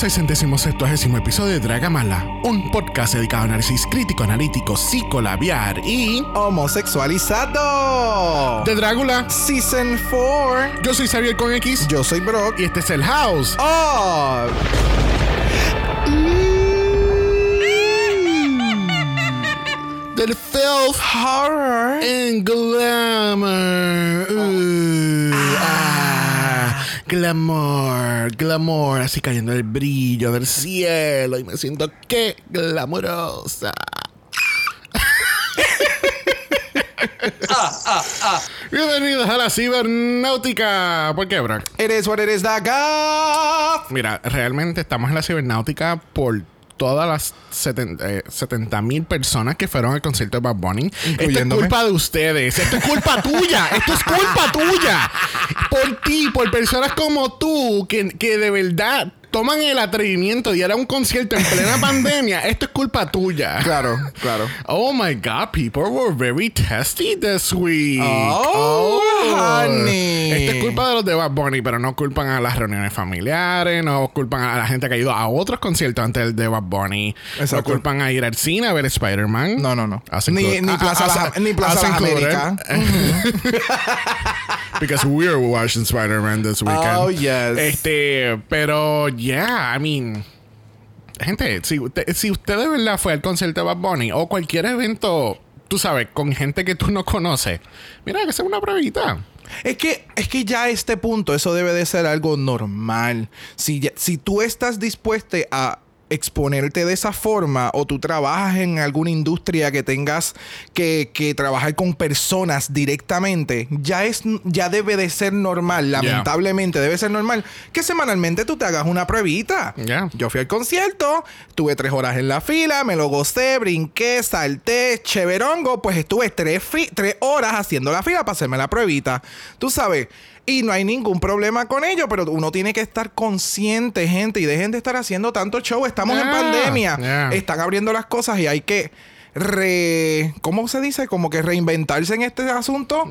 Bienvenidos al centésimo septuagésimo episodio de Dragamala, un podcast dedicado a análisis crítico, analítico, psicolabiar y Homosexualizado. de Drácula. Season 4. Yo soy Xavier con X Yo soy Brock. y este es el House. Oh. Del filth Horror. and glamour. Uh, ah, glamour, glamour, así cayendo el brillo del cielo y me siento que glamurosa. Bienvenidos a la cibernáutica. ¿Por qué, Brock? It is what it is, Daga. Mira, realmente estamos en la cibernáutica por todas las 70 mil personas que fueron al concierto de Bad Bunny. Esto es culpa de ustedes. Esto es culpa tuya. Esto es culpa tuya. Por ti, por personas como tú que, que de verdad toman el atrevimiento de ir a un concierto en plena pandemia. Esto es culpa tuya. Claro, claro. Oh my God, people were very testy this week. Oh, honey. Esto es culpa de los de Bad Bunny, pero no culpan a las reuniones familiares, no culpan a la gente que ha ido a otros conciertos antes del de Bad Bunny, no Exacto. culpan a ir al cine a ver Spider-Man. No, no, no. Ni, included. ni Ah, Plaza, ah, Las- us- ni Plaza. Américas. Because we're watching Spider-Man this weekend. Oh, yes. Este, pero yeah, I mean. Gente, si usted, si usted de verdad fue al concierto de Bad Bunny o cualquier evento, tú sabes, con gente que tú no conoces, mira, que sea una pruebita. Es que, es que ya a este punto eso debe de ser algo normal. Si, si tú estás dispuesto a exponerte de esa forma o tú trabajas en alguna industria que tengas que, que trabajar con personas directamente, ya es ya debe de ser normal, lamentablemente debe ser normal que semanalmente tú te hagas una pruebita. Yo fui al concierto, tuve tres horas en la fila, me lo gocé, brinqué, salté, cheverongo, pues estuve tres, tres horas haciendo la fila para hacerme la pruebita. Tú sabes, y no hay ningún problema con ello, pero uno tiene que estar consciente, gente, y dejen de estar haciendo tanto show. Estamos en Yeah, pandemia, yeah. están abriendo las cosas y hay que re... ¿Cómo se dice? Como que reinventarse en este asunto.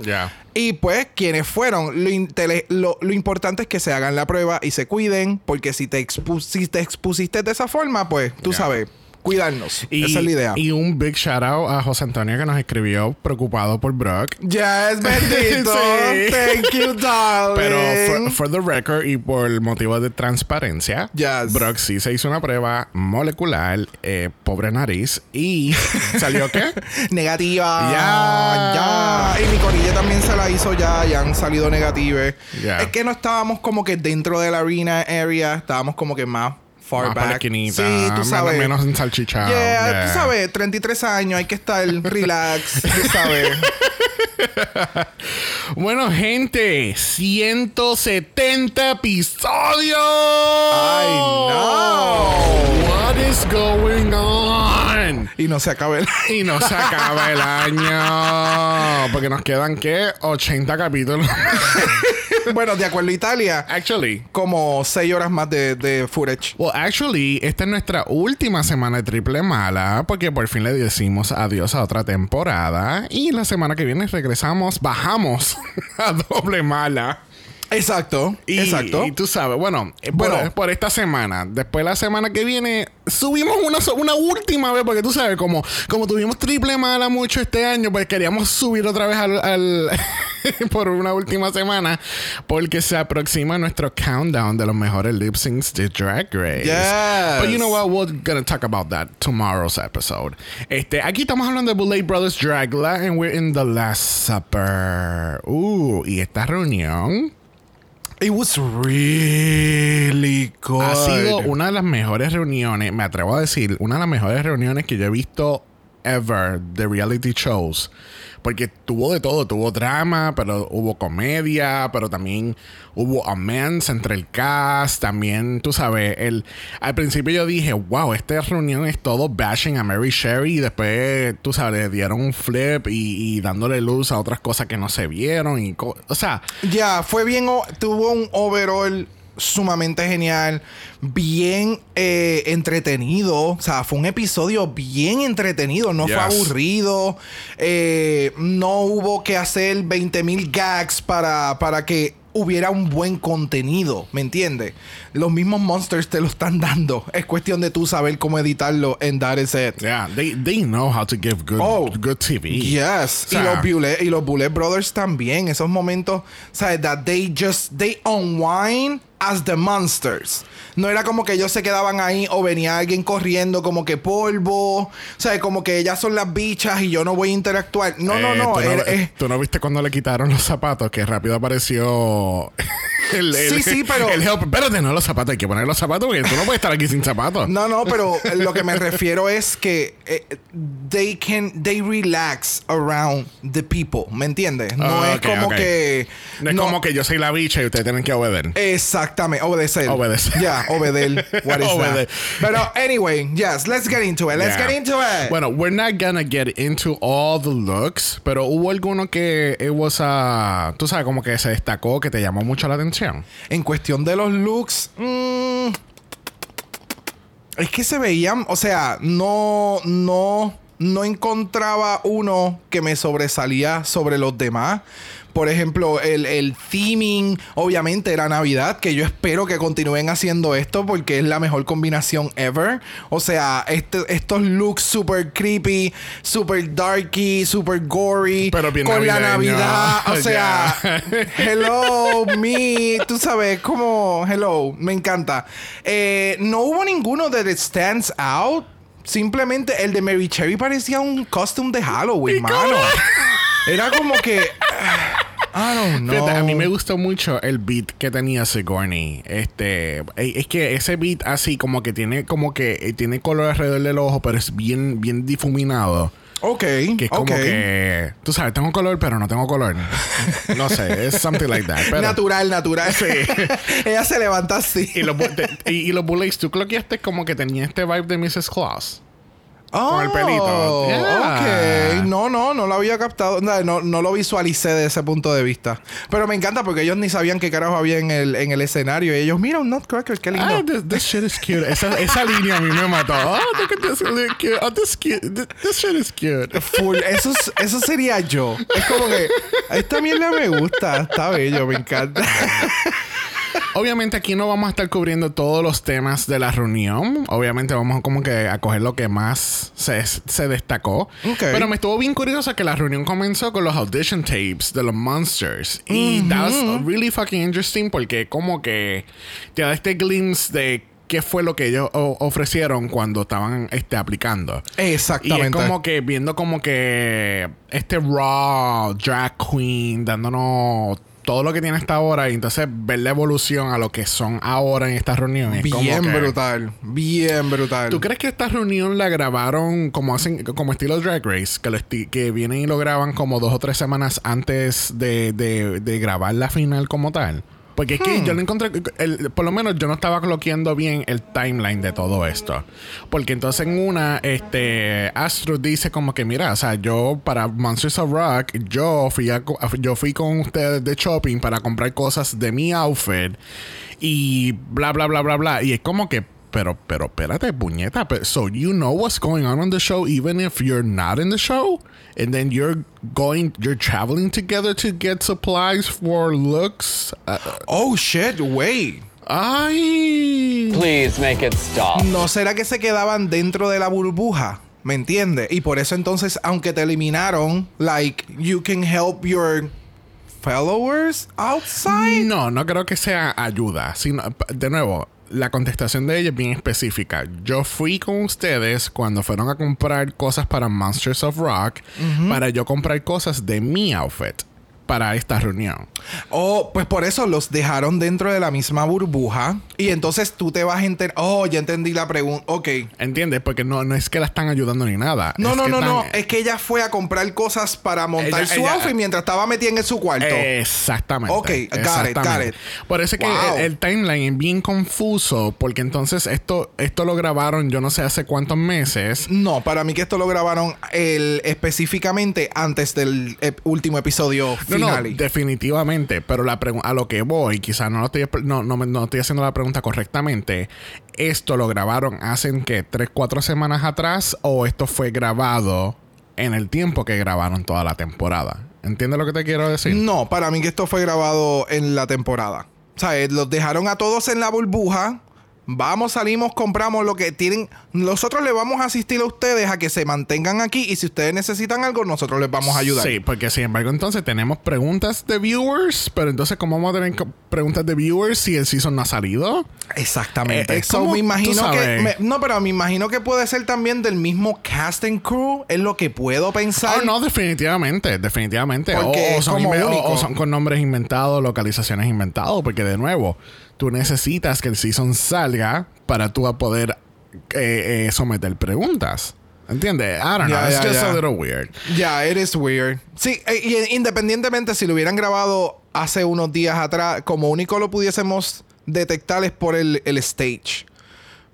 Y pues, quienes fueron, lo, intele- lo, lo importante es que se hagan la prueba y se cuiden, porque si te, expu- si te expusiste de esa forma, pues tú sabes, cuidarnos. Y, Esa es la idea. Y un big shout out a José Antonio que nos escribió preocupado por Brock. Yes, bendito. Sí. Thank you, darling. Pero for, for the record y por motivo de transparencia, Yes. Brock sí se hizo una prueba molecular, eh, pobre nariz, y salió qué? Negativa. Ya. Ya. Y mi corilla también se la hizo ya y han salido negativas. Ya. Es que no estábamos como que dentro de la arena area, estábamos como que más far Más back. sí, tú menos- sabes. menos ensalchichado. Yeah, Yeah. tú sabes, 33 años, hay que estar relax, tú sabes. Bueno, gente, 170 episodios. Ay, no. What is going on? Y no se acabe el... Y no se acaba el año. Porque nos quedan, ¿qué? 80 capítulos. bueno, de acuerdo a Italia, Actually. como 6 horas más de, de footage. Well, actually, esta es nuestra última semana de triple mala, porque por fin le decimos adiós a otra temporada. Y la semana que viene regresamos, bajamos a doble mala. Exacto, Y, exacto. y tú sabes, bueno, por, Bueno. por esta semana. Después la semana que viene subimos una, una última vez, porque tú sabes, como, como tuvimos triple mala mucho este año, pues queríamos subir otra vez al, al, por una última semana porque se aproxima nuestro countdown de los mejores lip syncs de Drag Race. Yes. But you know what? We're gonna talk about that tomorrow's episode. Este, aquí estamos hablando de Boulay Brothers Dragla and we're in the Last Supper. Uh, y esta reunión It was really good. ha sido una de las mejores reuniones, me atrevo a decir, una de las mejores reuniones que yo he visto ever de reality shows. Porque tuvo de todo, tuvo drama, pero hubo comedia, pero también hubo amends entre el cast, también, tú sabes, el, al principio yo dije, wow, esta reunión es todo bashing a Mary Sherry y después, tú sabes, le dieron un flip y, y dándole luz a otras cosas que no se vieron y, o sea, Ya, fue bien, tuvo un overall sumamente genial, bien eh, entretenido, o sea, fue un episodio bien entretenido, no fue aburrido, eh, no hubo que hacer 20 mil gags para, para que hubiera un buen contenido, ¿me entiendes? Los mismos monsters te lo están dando, es cuestión de tú saber cómo editarlo en That Is It. yeah, they, they know how to give good, Oh, good TV. Yes. O sea, y los Bullet, y los Bullet Brothers también. Esos momentos, ¿sabes? That they just, they unwind as the monsters. No era como que ellos se quedaban ahí o venía alguien corriendo como que polvo. O sea, como que ellas son las bichas y yo no voy a interactuar. No, no, Eh, no. ¿tú, era- eh, tú no viste cuando le quitaron los zapatos? Que rápido apareció el, el- Sí, sí, pero- El help. Espérate, no los zapatos. Hay que poner los zapatos porque tú no puedes estar aquí sin zapatos. No, no, pero lo que me refiero es que eh, they can they relax around the people, ¿me entiendes? No Ah, es como que No es como que yo soy la bicha y ustedes tienen que obedecer. Exactamente, obedecer. Obedecer. Ya, obedecer. What is Obedecer. that? Pero anyway, yes, let's get into it. Let's Yeah. get into it. Bueno, we're not gonna get into all the looks, pero hubo alguno que it was a, tú sabes, como que se destacó, que te llamó mucho la atención. En cuestión de los looks, mm, es que se veían, o sea, no, no, no encontraba uno que me sobresalía sobre los demás. Por ejemplo, el, el theming, obviamente, era Navidad, que yo espero que continúen haciendo esto porque es la mejor combinación ever. O sea, este- estos looks super creepy, super darky, super gory, Pero bien con la. Navidad. O sea, hello, me, tú sabes, como, hello, me encanta. Eh, no hubo ninguno that it stands out. Simplemente el de Mary Cherry parecía un costume de Halloween, mano. Era como que. I don't know. Fíjate, a mí me gustó mucho el beat que tenía Sigourney. Este, es que ese beat así como que tiene como que eh, tiene color alrededor del ojo, pero es bien bien difuminado. Ok. Que es como ok. que tú sabes, tengo color, pero no tengo color. No sé, es something like that. Pero, Natural, natural. Ella se levanta así. y los y, y los bullets, tú cloqueaste como que tenía este vibe de Mrs. Claus. Oh, Con el pelito. Yeah. Ok. No, no, no lo había captado. No, no, lo visualicé de ese punto de vista. Pero me encanta porque ellos ni sabían qué carajo había en el, en el escenario. Y ellos, mira, un Nutcracker, qué lindo. Ah, this, this shit is cute. Esa, esa línea a mí me mató. Oh, look at this, really cute. Oh, this cute. This, this shit is cute. Full. Eso, es- eso sería yo. Es como que esta mierda me gusta. Está bello, me encanta. Obviamente aquí no vamos a estar cubriendo todos los temas de la reunión. Obviamente vamos como que a coger lo que más se, se destacó. Pero me estuvo bien curioso que la reunión comenzó con los audition tapes de los Monsters. Y that's really fucking interesting porque como que te da este glimpse de qué fue lo que ellos ofrecieron cuando estaban este, aplicando. Y Exactamente. es como que viendo como que este raw drag queen dándonos todo lo que tiene hasta ahora y entonces ver la evolución a lo que son ahora en esta reunión. Es como bien que- brutal. Bien brutal. ¿Tú crees que esta reunión la grabaron como hacen como estilo Drag Race? Que, lo que vienen y lo graban como dos o tres semanas antes de, de- de grabar la final como tal. Porque es que yo lo encontré, el- por lo menos yo no estaba coloqueando bien el timeline de todo esto. Porque entonces en una, este, Astro dice como que, mira, o sea, yo para Monsters of Rock, yo fui, a yo fui con ustedes de shopping para comprar cosas de mi outfit y bla, bla, bla, bla, bla. Y es como que, pero, pero, espérate, puñeta. Pero, so you know what's going on on the show even if you're not in the show? And then you're going, you're traveling together to get supplies for looks? Uh, Oh, shit, wait. ay. Please make it stop. ¿No será que se quedaban dentro de la burbuja? ¿Me entiendes? Y por eso entonces, aunque te eliminaron, like, you can help your followers outside. No, no creo que sea ayuda. Sino, de nuevo, la contestación de ella es bien específica. Yo fui con ustedes cuando fueron a comprar cosas para Monsters of Rock para yo comprar cosas de mi outfit para esta reunión. Oh, pues por eso los dejaron dentro de la misma burbuja. Y entonces tú te vas a enterar. Oh, ya entendí la pregunta. Ok. ¿Entiendes? Porque no, no es que la están ayudando ni nada. No, Es no, no, no. Es que ella fue a comprar cosas para montar Ella- su ella- outfit mientras estaba metida en su cuarto. Exactamente. Ok, got it, exactamente. got it. Por eso es que el, el timeline es bien confuso, porque entonces esto, esto lo grabaron yo no sé hace cuántos meses. No, para mí que esto lo grabaron el, específicamente antes del ep- último episodio No, no, definitivamente. Pero la a lo que voy, quizás no, lo estoy, no, no, no estoy haciendo la pregunta correctamente. ¿Esto lo grabaron hace que tres, cuatro semanas atrás o esto fue grabado en el tiempo que grabaron toda la temporada? ¿Entiendes lo que te quiero decir? No, para mí que esto fue grabado en la temporada. O sea, eh, los dejaron a todos en la burbuja. Vamos, salimos, compramos lo que tienen. Nosotros le vamos a asistir a ustedes a que se mantengan aquí y si ustedes necesitan algo, nosotros les vamos a ayudar. Sí, porque sin embargo, entonces tenemos preguntas de viewers, pero entonces, ¿cómo vamos a tener preguntas de viewers si el season no ha salido? Exactamente. Eh, es So, como, me imagino que. me- no, pero me imagino que puede ser también del mismo cast and crew. Es lo que puedo pensar. Oh, no, definitivamente, definitivamente. Porque o son como único. o son con nombres inventados, localizaciones inventados, porque de nuevo, tú necesitas que el season salga para tú a poder eh, eh, someter preguntas. ¿Entiendes? I don't know. It's just a little weird. Ya, it is weird. Sí, y independientemente si lo hubieran grabado hace unos días atrás, como único lo pudiésemos detectar es por el, el stage.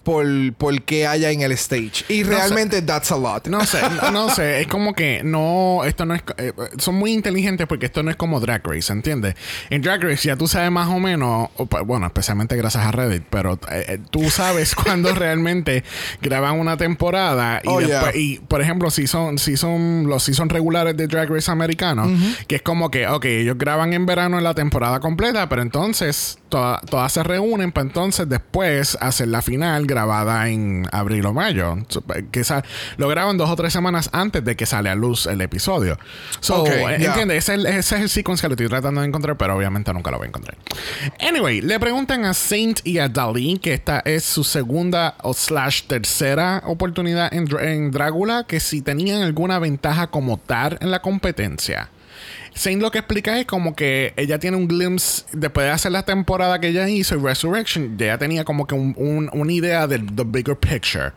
Por, por qué haya en el stage. Y sé. realmente that's a lot. No sé, no, no sé, es como que no, esto no es, eh, son muy inteligentes porque esto no es como Drag Race, ¿entiendes? En Drag Race ya tú sabes más o menos, o bueno, especialmente gracias a Reddit, pero eh, eh, tú sabes cuando realmente graban una temporada y, Oh, después- yeah. y por ejemplo, si son, si son los seasons regulares de Drag Race americano, que es como que, ok, ellos graban en verano en la temporada completa, pero entonces toda- todas se reúnen para entonces después hacer la final grabada en abril o mayo. So, Que lo graban dos o tres semanas antes de que sale a luz el episodio. So, Ok, eh. Ese, es el- ese es el sequence que lo estoy tratando de encontrar, pero obviamente nunca lo voy a encontrar. Anyway, le preguntan a Saint y a Dali, que esta es su segunda o slash tercera oportunidad en, en Drácula, que si tenían alguna ventaja como tal en la competencia. Saint lo que explica es como que ella tiene un glimpse después de hacer la temporada que ella hizo y Resurrection, ya tenía como que un- un- una idea del the bigger picture.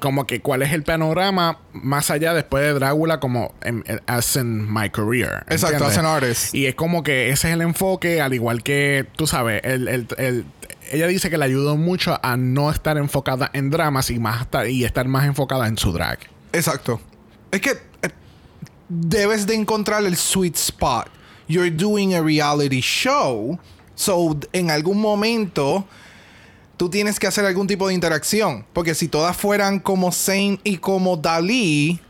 Como que cuál es el panorama más allá después de Drácula como en, en- as in my career. Exacto, as an artist. Y es como que ese es el enfoque, al igual que, tú sabes, el, el- el- ella dice que le ayudó mucho a no estar enfocada en dramas y, más estar, y estar más enfocada en su drag. Exacto. Es que eh, debes de encontrar el sweet spot. You're doing a reality show. So, en algún momento, tú tienes que hacer algún tipo de interacción. Porque si todas fueran como Zane y como Dalí,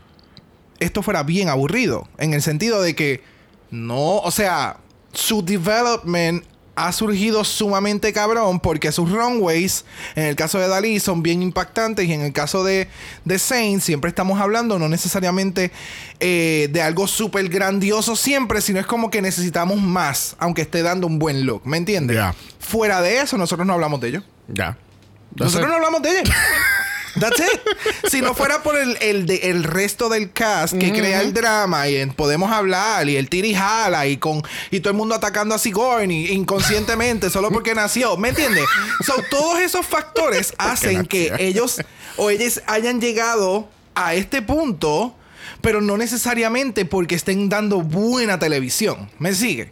esto fuera bien aburrido. En el sentido de que no, o sea, su development ha surgido sumamente cabrón porque sus runways, en el caso de Dalí, son bien impactantes y en el caso de, de Zane, siempre estamos hablando no necesariamente eh, de algo súper grandioso siempre, sino es como que necesitamos más, aunque esté dando un buen look, ¿me entiendes? Fuera de eso, nosotros no hablamos de ello. Ya. Nosotros no hablamos de ella. That's it. Si no fuera por el, el, de- el resto del cast que crea el drama y en- podemos hablar y el tiri jala y con y todo el mundo atacando a Sigourney inconscientemente solo porque nació, ¿me entiendes? So, todos esos factores hacen que ellos o ellas hayan llegado a este punto, pero no necesariamente porque estén dando buena televisión. ¿Me sigue?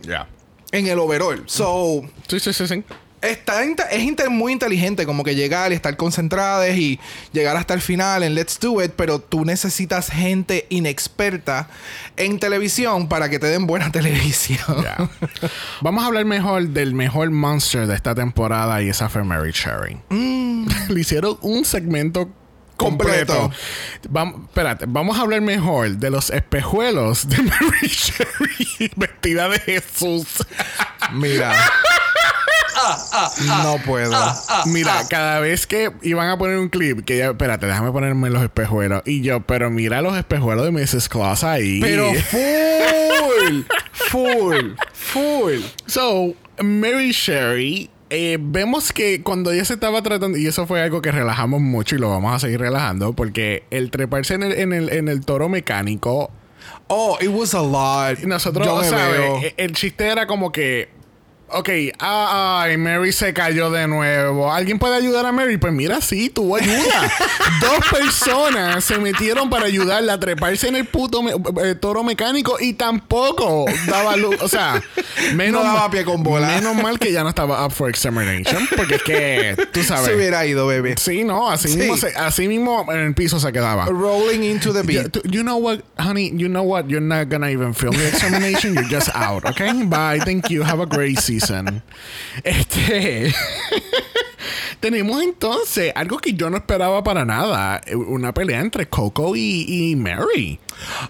Ya. En el overall. So, Sí, sí, sí, sí. Está es inte- muy inteligente como que llegar y estar concentradas y llegar hasta el final en Let's Do It, pero tú necesitas gente inexperta en televisión para que te den buena televisión. Vamos a hablar mejor del mejor monster de esta temporada y esa fue Mary Cherry. Le hicieron un segmento completo. Completo. Vamos, espérate, vamos a hablar mejor de los espejuelos de Mary Cherry vestida de Jesús. Mira. No puedo. Mira, cada vez que iban a poner un clip, que ya, espérate, déjame ponerme los espejuelos. Y yo, pero mira los espejuelos de Mrs. Claus ahí. Pero full. full, full. So, Mary Sherry, eh, vemos que cuando ella se estaba tratando, y eso fue algo que relajamos mucho y lo vamos a seguir relajando, porque el treparse en el, en el, en el toro mecánico, Oh, it was a lot. nosotros, Yo. El, el chiste era como que. Ok, ah, ay, Mary se cayó de nuevo. ¿Alguien puede ayudar a Mary? Pues mira, sí, tuvo ayuda. Dos personas se metieron para ayudarla a treparse en el puto me- eh, toro mecánico y tampoco daba luz. O sea, menos, No daba pie con bola. menos mal que ya no estaba up for extermination. Porque es que, tú sabes. Se hubiera ido, bebé. Sí, no, así, Sí. Mismo se- así mismo en el piso se quedaba. Rolling into the beat. t- you know what, honey? You know what? You're not gonna even film the examination. You're just out, okay? Bye. Thank you. Have a great season. Este. Tenemos entonces algo que yo no esperaba para nada: eh, una pelea entre Coco y, y Mary.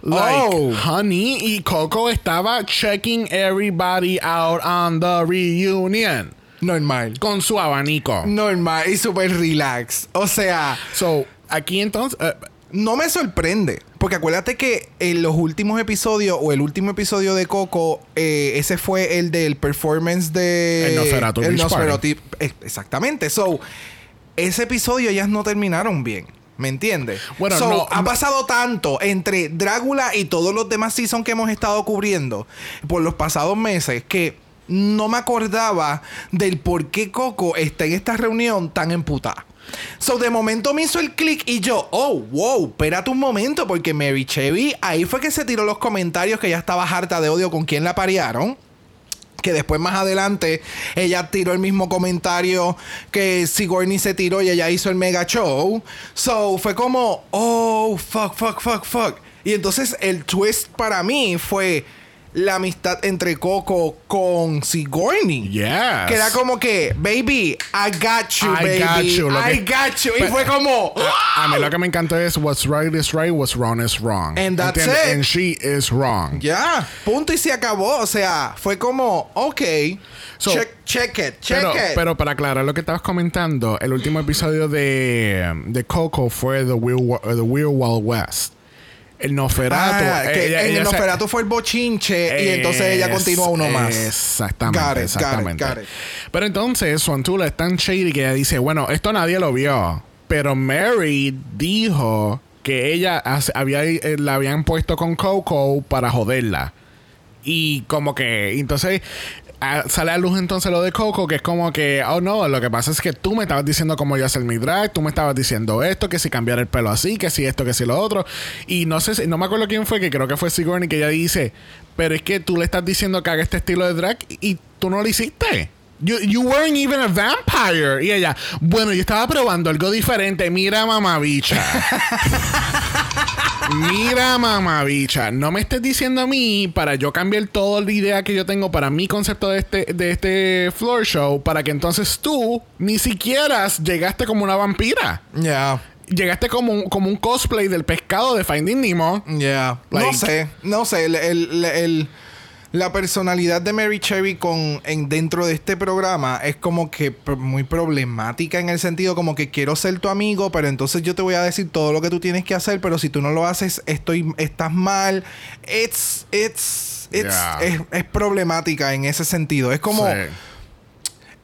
Like, Oh. honey y Coco estaba checking everybody out on the reunion Normal. con su abanico. Normal y super relax. O sea, So, aquí entonces. eh, no me sorprende. Porque acuérdate que en los últimos episodios, o el último episodio de Coco, eh, ese fue el del performance de. El Nosferatu El. Nosferatu- eh, Exactamente. So, ese episodio ellas no terminaron bien. ¿Me entiendes? Bueno, So, no- ha pasado tanto entre Drácula y todos los demás seasons que hemos estado cubriendo por los pasados meses que no me acordaba del por qué Coco está en esta reunión tan emputada. So, de momento me hizo el clic y yo, oh, wow, espérate un momento, porque Mary Chevy ahí fue que se tiró los comentarios que ya estaba harta de odio con quien la parearon. Que después más adelante ella tiró el mismo comentario que Sigourney se tiró y ella hizo el mega show. So fue como, oh, fuck, fuck, fuck, fuck. Y entonces el twist para mí fue la amistad entre Coco con Sigourney. Yes. Que era como que, baby, I got you, I baby. got you, lo I que- got you. Y fue como, A mí lo que me encantó es what's right is right, what's wrong is wrong. And that's ¿Entiendes? it. And she is wrong. ya, punto y se acabó. O sea, fue como, ok, So- check, check it, check Pero, it. pero para aclarar lo que estabas comentando, el último episodio de, de Coco fue The Weird, The Weird Wild West. El Nosferatu. Ah, que ella- en ella el se- Nosferatu fue el bochinche y entonces ella continúa uno más. Exactamente, Got it, got it, exactamente. got it. Pero entonces Suantula es tan shady que ella dice, bueno, esto nadie lo vio. Pero Mary dijo que ella había, eh, la habían puesto con Coco para joderla. Y como que, entonces sale a luz entonces lo de Coco, que es como que, oh no, lo que pasa es que tú me estabas diciendo cómo yo hacer mi drag, tú me estabas diciendo esto, que si cambiar el pelo así, que si esto, que si lo otro. Y no sé, si- no me acuerdo quién fue, que creo que fue Sigourney, que ella dice, pero es que tú le estás diciendo que haga este estilo de drag y tú no lo hiciste. You, you weren't even a vampire. Y ella, bueno, yo estaba probando algo diferente. Mira, mamabicha. Mira, mamabicha, no me estés diciendo a mí para yo cambiar toda la idea que yo tengo para mi concepto de este, de este floor show, para que entonces tú ni siquiera llegaste como una vampira. Ya, Llegaste como un, como un cosplay del pescado de Finding Nemo. ya. no sé, no sé. El, el- el- la personalidad de Mary Cherry con, en, dentro de este programa es como que muy problemática en el sentido como que quiero ser tu amigo, pero entonces yo te voy a decir todo lo que tú tienes que hacer, pero si tú no lo haces, estoy, estás mal. It's, it's, it's, Yeah. es, es problemática en ese sentido. Es como... Sí.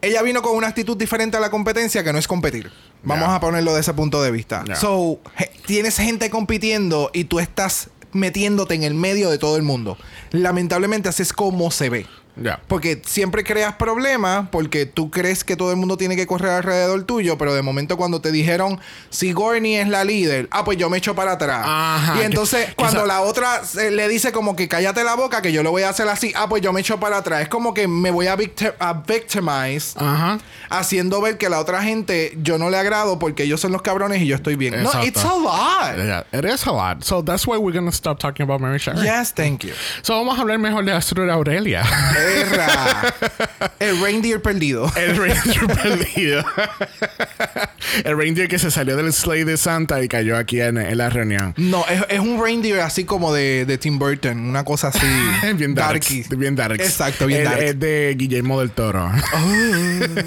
ella vino con una actitud diferente a la competencia que no es competir. Vamos a ponerlo de ese punto de vista. So, tienes gente compitiendo y tú estás metiéndote en el medio de todo el mundo. Lamentablemente así es como se ve. Porque siempre creas problemas porque tú crees que todo el mundo tiene que correr alrededor tuyo, pero de momento cuando te dijeron Sigourney es la líder, ah, pues yo me echo para atrás. Ajá, y entonces que cuando la otra se- le dice como que cállate la boca, que yo lo voy a hacer así, ah, pues yo me echo para atrás. Es como que me voy a, victi- a victimize Ajá. haciendo ver que la otra gente yo no le agrado porque ellos son los cabrones y yo estoy bien. No, it's a lot. Yeah, it is a lot. So that's why we're gonna stop talking about Mary Shelley. Yes, thank you. So vamos a hablar mejor de Astrid Aurelia. Perra. El reindeer perdido. El reindeer perdido. El reindeer que se salió del sleigh de Santa y cayó aquí en, en la reunión. No, es, es un reindeer así como de, de Tim Burton. Una cosa así. bien dark. Bien dark. Exacto, bien dark. Es de Guillermo del Toro.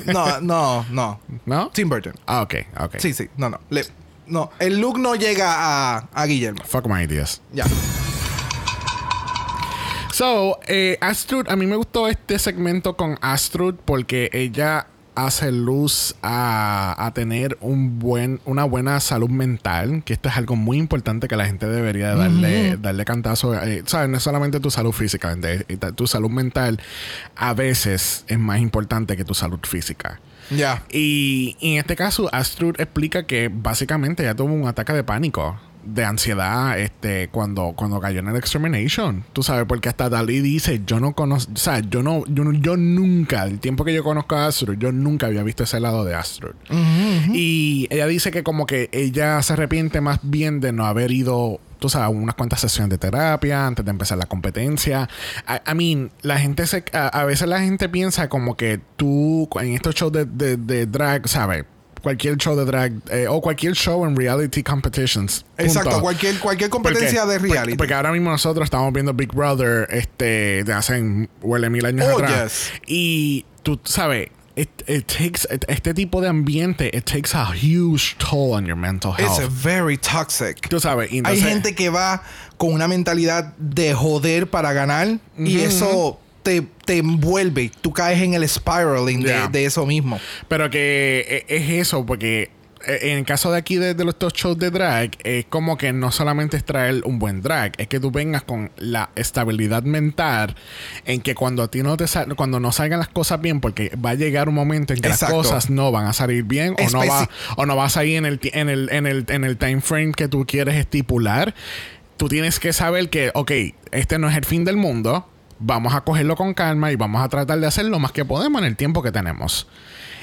No, no, no. ¿No? Tim Burton. Ah, ok, ok. Sí, sí. No, no. Le- no, el look no llega a, a Guillermo. Fuck my ideas. Ya. So, eh, Astrud, a mí me gustó este segmento con Astrud porque ella hace luz a, a, tener un buen, una buena salud mental, que esto es algo muy importante que la gente debería darle, darle cantazo. Eh, ¿Sabes? No es solamente tu salud física, tu salud mental a veces es más importante que tu salud física. Ya. Y, y, en este caso, Astrud explica que básicamente ella tuvo un ataque de pánico de ansiedad este cuando cuando cayó en el extermination tú sabes porque hasta Dalí dice yo no conozco o sea yo no yo, yo nunca el tiempo que yo conozco a Astrud yo nunca había visto ese lado de Astrud y ella dice que como que ella se arrepiente más bien de no haber ido tú sabes, unas cuantas sesiones de terapia antes de empezar la competencia. I, mean, la gente se, a, veces la gente piensa como que tú en estos shows de, de, de drag, ¿sabes? Cualquier show de drag eh, o cualquier show en reality competitions. Exacto, cualquier, cualquier competencia de reality. Porque, ahora mismo nosotros estamos viendo Big Brother este, de hace huele mil años oh, atrás. Y tú sabes. It, takes este tipo de ambiente it takes a huge toll on your mental health. It's very toxic. Tú sabes, hay gente que va con una mentalidad de joder para ganar y eso te, te, envuelve. Tú caes en el spiraling de, eso mismo. Pero que e, es eso, porque e, en el caso de aquí de, los dos shows de drag, es como que no solamente es traer un buen drag, es que tú vengas con la estabilidad mental en que cuando a ti no te cuando no salgan las cosas bien, porque va a llegar un momento en que las cosas no van a salir bien o no va o no vas a ir en el, en el, en el, en el time frame que tú quieres estipular. Tú tienes que saber que, ok, este no es el fin del mundo vamos a cogerlo con calma y vamos a tratar de hacer lo más que podemos en el tiempo que tenemos.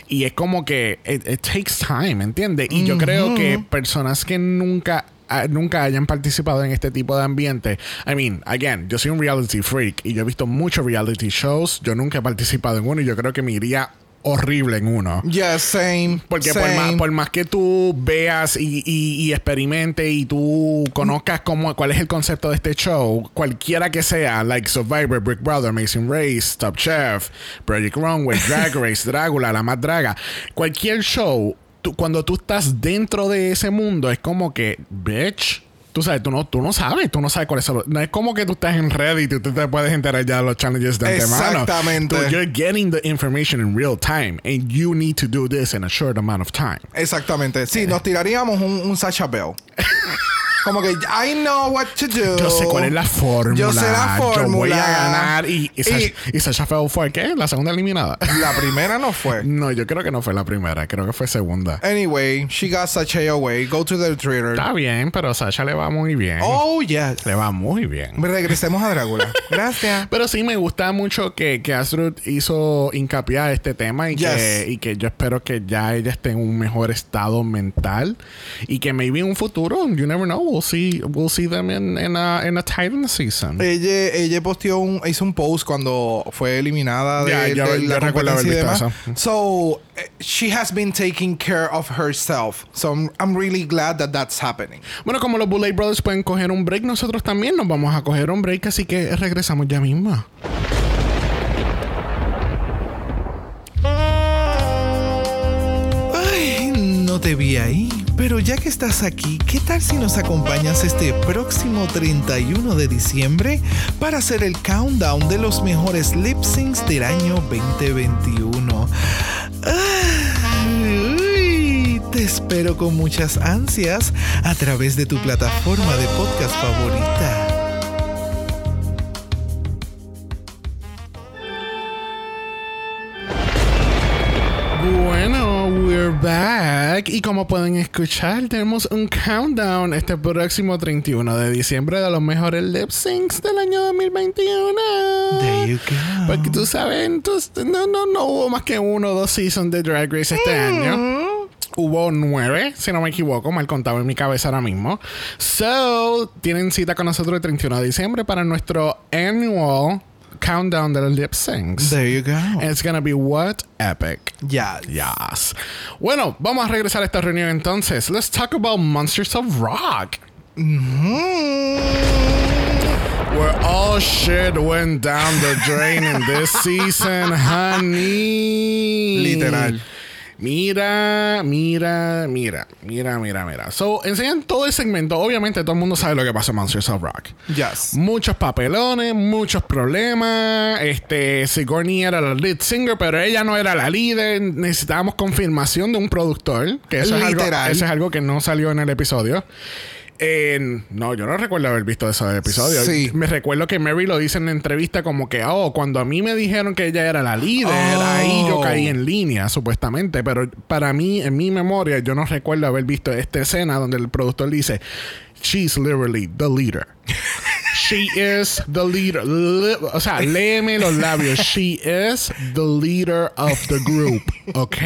Y es como que it, takes time, ¿entiendes? Y yo creo que personas que nunca ah, nunca hayan participado en este tipo de ambiente. I mean, again, yo soy un reality freak y yo he visto muchos reality shows. Yo nunca he participado en uno y yo creo que me iría horrible en uno. Yeah, same. Porque Por, más, por más que tú veas y, y, experimente y tú conozcas cómo, cuál es el concepto de este show, cualquiera que sea, like Survivor, Brick Brother, Amazing Race, Top Chef, Project Runway, Drag Race, Dragula, La Más Draga, cualquier show, cuando tú estás dentro de ese mundo, es como que, bitch Tú sabes, tú no, tú no sabes, tú no sabes cuáles son No es como que tú estás en Reddit y tú te puedes enterar ya de los challenges de antemano. Exactamente. you're getting the information in real time and you need to do this in a short amount of time. Exactamente. Sí, nos tiraríamos un, un Sacha Bell. Como que I know what to do. Yo sé cuál es la fórmula. Yo sé la fórmula. Yo voy a ganar. Y, y, Sasha, fue ¿qué? La segunda eliminada. La primera no fue. no, yo creo que no fue la primera. Creo que fue segunda. Anyway, she got Sasha away. Go to the Twitter. Está bien, pero Sasha le va muy bien. Oh, yes. Le va muy bien. Regresemos a Drácula. Gracias. Pero sí me gusta mucho que, que Astrid hizo hincapié a este tema y, que, y que yo espero que ya ella esté en un mejor estado mental y que maybe en un futuro, you never know, we'll see we'll see them in, in, a, in a Titan season. Ella, ella posteó un, hizo un post cuando fue eliminada de, de la competencia y demás. So eh, she has been taking care of herself. So I'm, I'm, really glad that that's happening. Bueno, como los Bullet Brothers pueden coger un break, nosotros también nos vamos a coger un break, así que regresamos ya mismo. Ay, no te vi ahí. Pero ya que estás aquí, ¿qué tal si nos acompañas este próximo 31 de diciembre para hacer el countdown de los mejores lip syncs del año 2021? te espero con muchas ansias a través de tu plataforma de podcast favorita. Bueno, we're back. Y como pueden escuchar, tenemos un countdown este próximo 31 de diciembre de los mejores lip syncs del año 2021. There you go. Porque tú sabes, no, no, no hubo más que uno o dos seasons de Drag Race este mm. año. Hubo nueve, si no me equivoco, mal contado en mi cabeza ahora mismo. So, tienen cita con nosotros el 31 de diciembre para nuestro annual countdown los lip syncs. There you go. And it's gonna be what? Epic. Yes. Yes. Bueno, vamos a regresar a esta reunión entonces. Let's talk about Monsters of Rock. Mm-hmm. Where all shit went down the drain in this season, honey. Literal. Mira, mira, mira, mira, mira, mira. So, enseñan todo el segmento. Obviamente, todo el mundo sabe lo que pasó en Monsters of Rock. Yes. Muchos papelones, muchos problemas. Este, Sigourney era la lead singer, pero ella no era la líder. Necesitábamos confirmación de un productor. Que eso es algo, Literal. eso es algo que no salió en el episodio. En- no, yo no recuerdo haber visto ese episodio. Sí. Me recuerdo que Mary lo dice en la entrevista como que, oh, cuando a mí me dijeron que ella era la líder, Oh. ahí yo caí en línea, supuestamente. Pero para mí, en mi memoria, yo no recuerdo haber visto esta escena donde el productor dice, she's literally the leader. She is the leader. O sea, léeme los labios. She is the leader of the group. ¿Ok?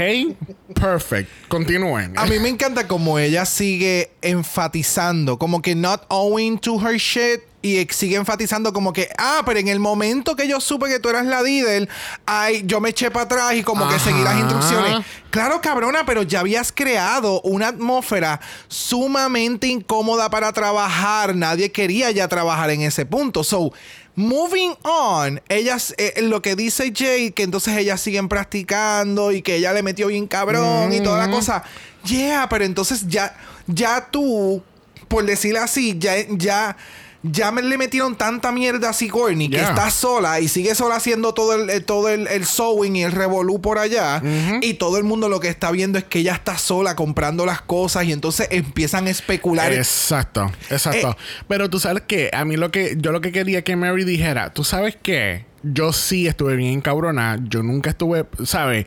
Perfect. Continúen. A mí me encanta como ella sigue enfatizando, como que not owing to her shit. Y sigue enfatizando como que, ah, pero en el momento que yo supe que tú eras la líder, ay, yo me eché para atrás y como que seguí las instrucciones. Claro, cabrona, pero ya habías creado una atmósfera sumamente incómoda para trabajar. Nadie quería ya trabajar en ese punto. So, moving on, ellas, eh, lo que dice Jay, que entonces ellas siguen practicando y que ella le metió bien cabrón y toda la cosa. Yeah, pero entonces ya, ya tú, por decirlo así, ya, ya. Ya me le metieron tanta mierda a Sigourney que Yeah. está sola y sigue sola haciendo todo el, eh, todo el, el sewing y el revolú por allá. Y todo el mundo lo que está viendo es que ella está sola comprando las cosas y entonces empiezan a especular. Exacto, exacto. Eh, Pero tú sabes que a mí lo que yo lo que quería que Mary dijera, tú sabes qué, yo sí estuve bien cabrona, yo nunca estuve, ¿sabes?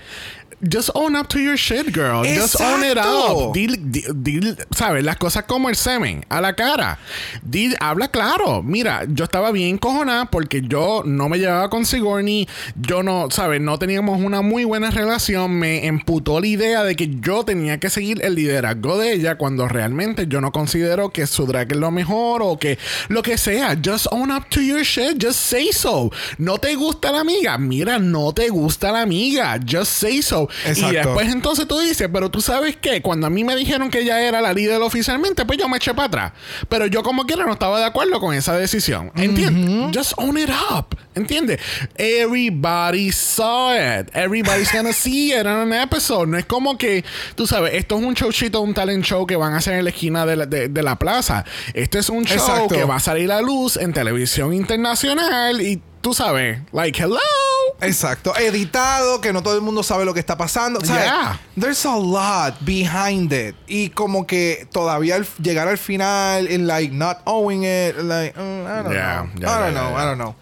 Just own up to your shit, girl. Just own it up. Dil- di- dil- ¿sabes? Las cosas como el semen, a la cara. Dil- habla claro. Mira, yo estaba bien cojonada porque yo no me llevaba con Sigourney. Yo no, ¿sabes? No teníamos una muy buena relación. Me emputó la idea de que yo tenía que seguir el liderazgo de ella cuando realmente yo no considero que su drag es lo mejor o que lo que sea. Just own up to your shit. Just say so. No te gusta la amiga. Mira, no te gusta la amiga. Just say so. Y Exacto. después entonces tú dices, pero tú sabes qué, cuando a mí me dijeron que ella era la líder oficialmente, pues yo me eché para atrás. Pero yo como quiera no estaba de acuerdo con esa decisión. ¿Entiendes? Just own it up. ¿Entiendes? Everybody saw it. Everybody's gonna see it in an episode. No es como que, tú sabes, esto es un showcito, un talent show que van a hacer en la esquina de la, de- de la plaza. Este es un show Exacto. que va a salir a luz en televisión internacional y tú sabes, like, hello. Exacto. Editado, que no todo el mundo sabe lo que está pasando. Yeah. There's a lot behind it. Y como que todavía al llegar al final, and like not owing it, like, mm, I don't Yeah, know. yeah, I don't know. I don't know.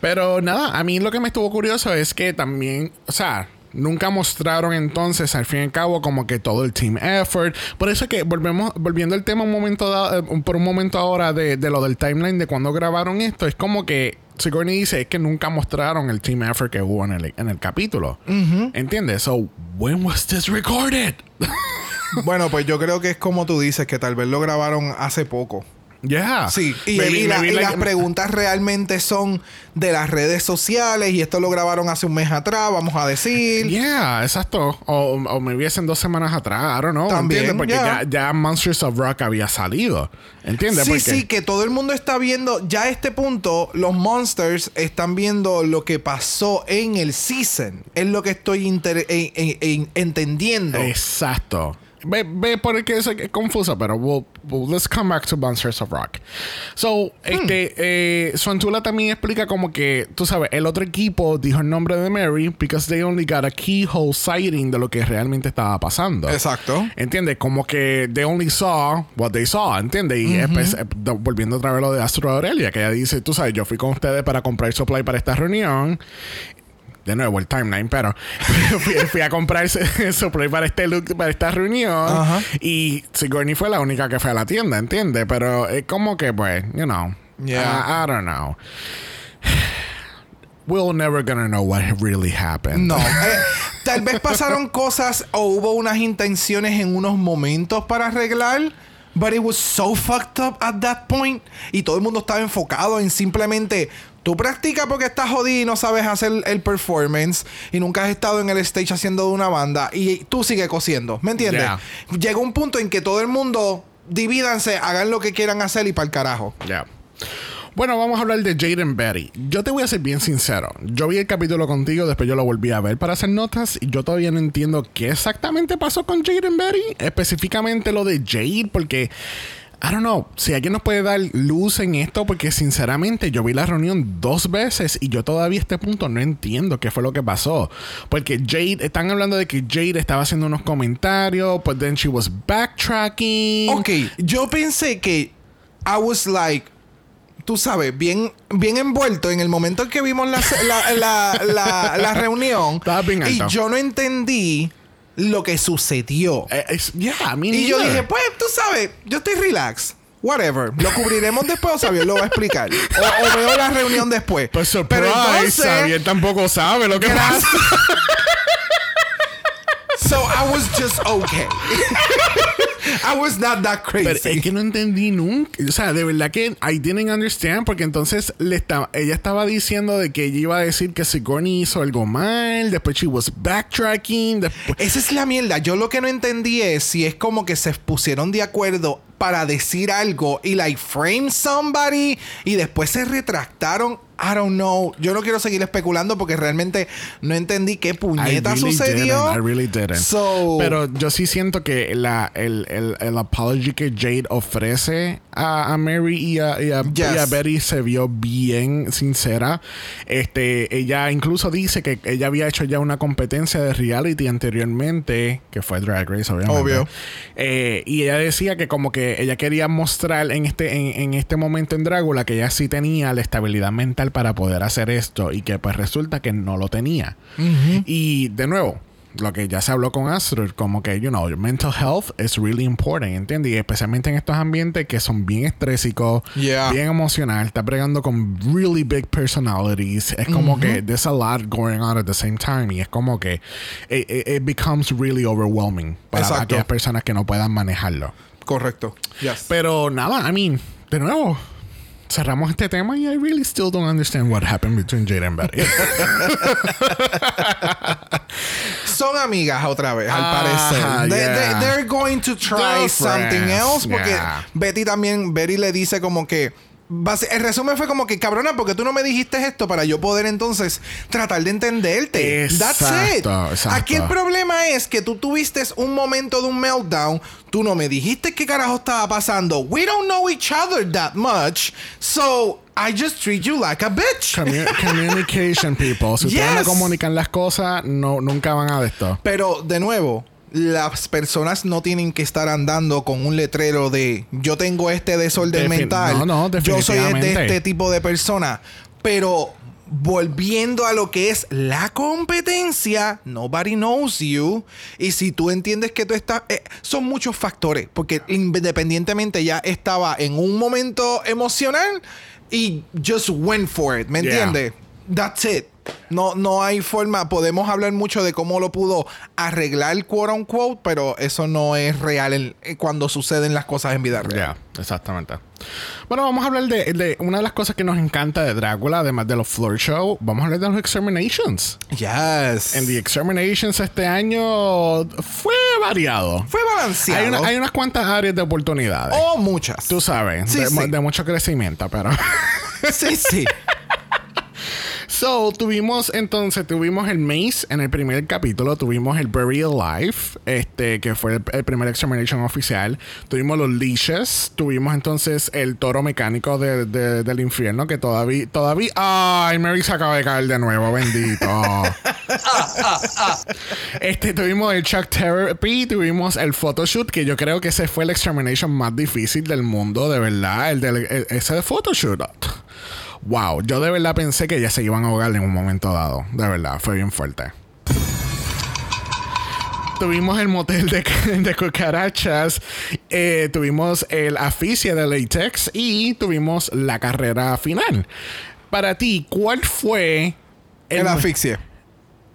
Pero nada, a mí lo que me estuvo curioso es que también, o sea, nunca mostraron entonces, al fin y al cabo, como que todo el team effort. Por eso es que volvemos, volviendo al tema un momento da- eh, por un momento ahora de, de lo del timeline de cuando grabaron esto, es como que Sigourney dice es que nunca mostraron el team effort que hubo en el, en el capítulo. ¿Entiendes? So, when was this recorded? bueno, pues yo creo que es como tú dices, que tal vez lo grabaron hace poco. Yeah. Sí, y, Maybe- y la- maybe y like- las preguntas realmente son de las redes sociales y esto lo grabaron hace un mes atrás, vamos a decir. Yeah, exacto. O, o me hubiesen dos semanas atrás, I don't know. También, ¿Entiendes? Porque yeah. ya, ya Monsters of Rock había salido. ¿Entiendes? Sí, Porque- sí, que todo el mundo está viendo, ya a este punto, los monsters están viendo lo que pasó en el season. Es lo que estoy inter- en- en- en- entendiendo. Exacto. Ve, ve por el que es, confuso, pero we'll, we'll- let's come back to Monsters of Rock. So, este, eh, Suantula también explica como que, tú sabes, el otro equipo dijo el nombre de Mary because they only got a keyhole sighting de lo que realmente estaba pasando. Exacto. ¿Entiendes? Como que they only saw what they saw, ¿entiendes? Y eh, do- volviendo otra vez lo de Astro Aurelia, que ella dice, tú sabes, yo fui con ustedes para comprar supply para esta reunión. De nuevo, el timeline, pero fui, fui a comprar supply para este look, para esta reunión. Ajá. Y Sigourney fue la única que fue a la tienda, ¿entiendes? Pero es como que, pues, you know. Yeah. I, I don't know. We're never gonna know what really happened. No. Eh, tal vez pasaron cosas o hubo unas intenciones en unos momentos para arreglar. But it was so fucked up at that point. Y todo el mundo estaba enfocado en simplemente. Tú practicas porque estás jodido y no sabes hacer el performance. Y nunca has estado en el stage haciendo de una banda. Y tú sigues cosiendo. ¿Me entiendes? Yeah. Llega un punto en que todo el mundo divídanse, hagan lo que quieran hacer y para el carajo. Yeah. Bueno, vamos a hablar de Jaden Berry. Yo te voy a ser bien sincero. Yo vi el capítulo contigo, después yo lo volví a ver para hacer notas y yo todavía no entiendo qué exactamente pasó con Jaden Berry. Específicamente lo de Jade, porque I don't know, si alguien nos puede dar luz en esto, porque sinceramente yo vi la reunión dos veces y yo todavía a este punto no entiendo qué fue lo que pasó. Porque Jade, están hablando de que Jade estaba haciendo unos comentarios, but then she was backtracking. Ok, yo pensé que I was like, tú sabes, bien, bien envuelto en el momento en que vimos la, la, la, reunión. Estaba bien y alto. yo no entendí lo que sucedió. Eh, es- yeah, Y yo dije, pues, tú sabes, yo estoy relax. Whatever. Lo cubriremos después o Xavier lo va a explicar. O, o veo la reunión después. Pues surprise, Pero entonces, Xavier tampoco sabe lo que pasa. so I was just okay. I was not that crazy. Pero es que no entendí nunca. O sea, de verdad que I didn't understand. Porque entonces le estaba, ella estaba diciendo de que ella iba a decir que Sigourney hizo algo mal. Después she was backtracking. Después, Esa es la mierda. Yo lo que no entendí es si es como que se pusieron de acuerdo para decir algo y like frame somebody y después se retractaron. I don't know. Yo no quiero seguir especulando porque realmente no entendí qué I puñeta really sucedió. didn't, I really didn't. So- Pero yo sí siento que la, el, el, el apology que Jade ofrece a, a Mary y a, y a- Yes. y a Betty se vio bien sincera. Este, ella incluso dice que ella había hecho ya una competencia de reality anteriormente, que fue Drag Race, obviamente. Obvio. Eh, y ella decía que como que ella quería mostrar en este, en, en este momento en Drácula que ella sí tenía la estabilidad mental para poder hacer esto y que pues resulta que no lo tenía. Y de nuevo, lo que ya se habló con Astrid, como que, you know, your mental health is really important, ¿entiendes? Y especialmente en estos ambientes que son bien estrésicos, Yeah. bien emocional, está bregando con really big personalities. Es como que there's a lot going on at the same time y es como que it, it- it becomes really overwhelming para Exacto. aquellas personas que no puedan manejarlo. Correcto. Yes. Pero nada, I mean, de nuevo, cerramos este tema y I really still don't understand what happened between Jade and Betty. Son amigas otra vez, al parecer. They, yeah. they- they're going to try They're something friends, else. Porque yeah. Betty también, Betty le dice como que. El resumen fue como que, cabrona, porque tú no me dijiste esto para yo poder entonces tratar de entenderte. That's it. Exacto, exacto. Aquí el problema es que tú tuviste un momento de un meltdown. Tú no me dijiste qué carajo estaba pasando. We don't know each other that much. So I just treat you like a bitch. Commu- communication, people. Si ustedes no comunican las cosas, no, nunca van a de esto. Pero de nuevo, las personas no tienen que estar andando con un letrero de yo tengo este desorden Defi- mental. no, no, yo soy de definitivamente. este tipo de persona. Pero volviendo a lo que es la competencia, nobody knows you. Y si tú entiendes que tú estás. eh, son muchos factores. Porque independientemente ya estaba en un momento emocional y just went for it. ¿Me Yeah. entiendes? That's it. No, no hay forma. Podemos hablar mucho de cómo lo pudo arreglar, quote unquote, pero eso no es real en- en cuando suceden las cosas en vida Ya, real. exactamente. Bueno, vamos a hablar de, de una de las cosas que nos encanta de Drácula, además de los floor show. Vamos a hablar de los exterminations. Yes. En The Exterminations este año fue variado. Fue balanceado. Hay, una- hay unas cuantas áreas de oportunidades. O muchas. Tú sabes, Sí, de, sí. de mucho crecimiento, pero... Sí, sí. So, tuvimos entonces, tuvimos el Maze en el primer capítulo, tuvimos el Bury Alive, este, que fue el, el primer Extermination oficial, tuvimos los Leashes, tuvimos entonces el toro mecánico de- de- del infierno, que todavía, todavía, ay, Mary se acaba de caer de nuevo, bendito. este, tuvimos el Chuck Therapy, tuvimos el photoshoot, que yo creo que ese fue el Extermination más difícil del mundo, de verdad, el, del, el- ese photoshoot. Wow, yo de verdad pensé que ya se iban a ahogar en un momento dado. De verdad, fue bien fuerte. Tuvimos el motel de, de cucarachas, eh, tuvimos el aficia de latex y tuvimos la carrera final. Para ti, ¿cuál fue El asfixia.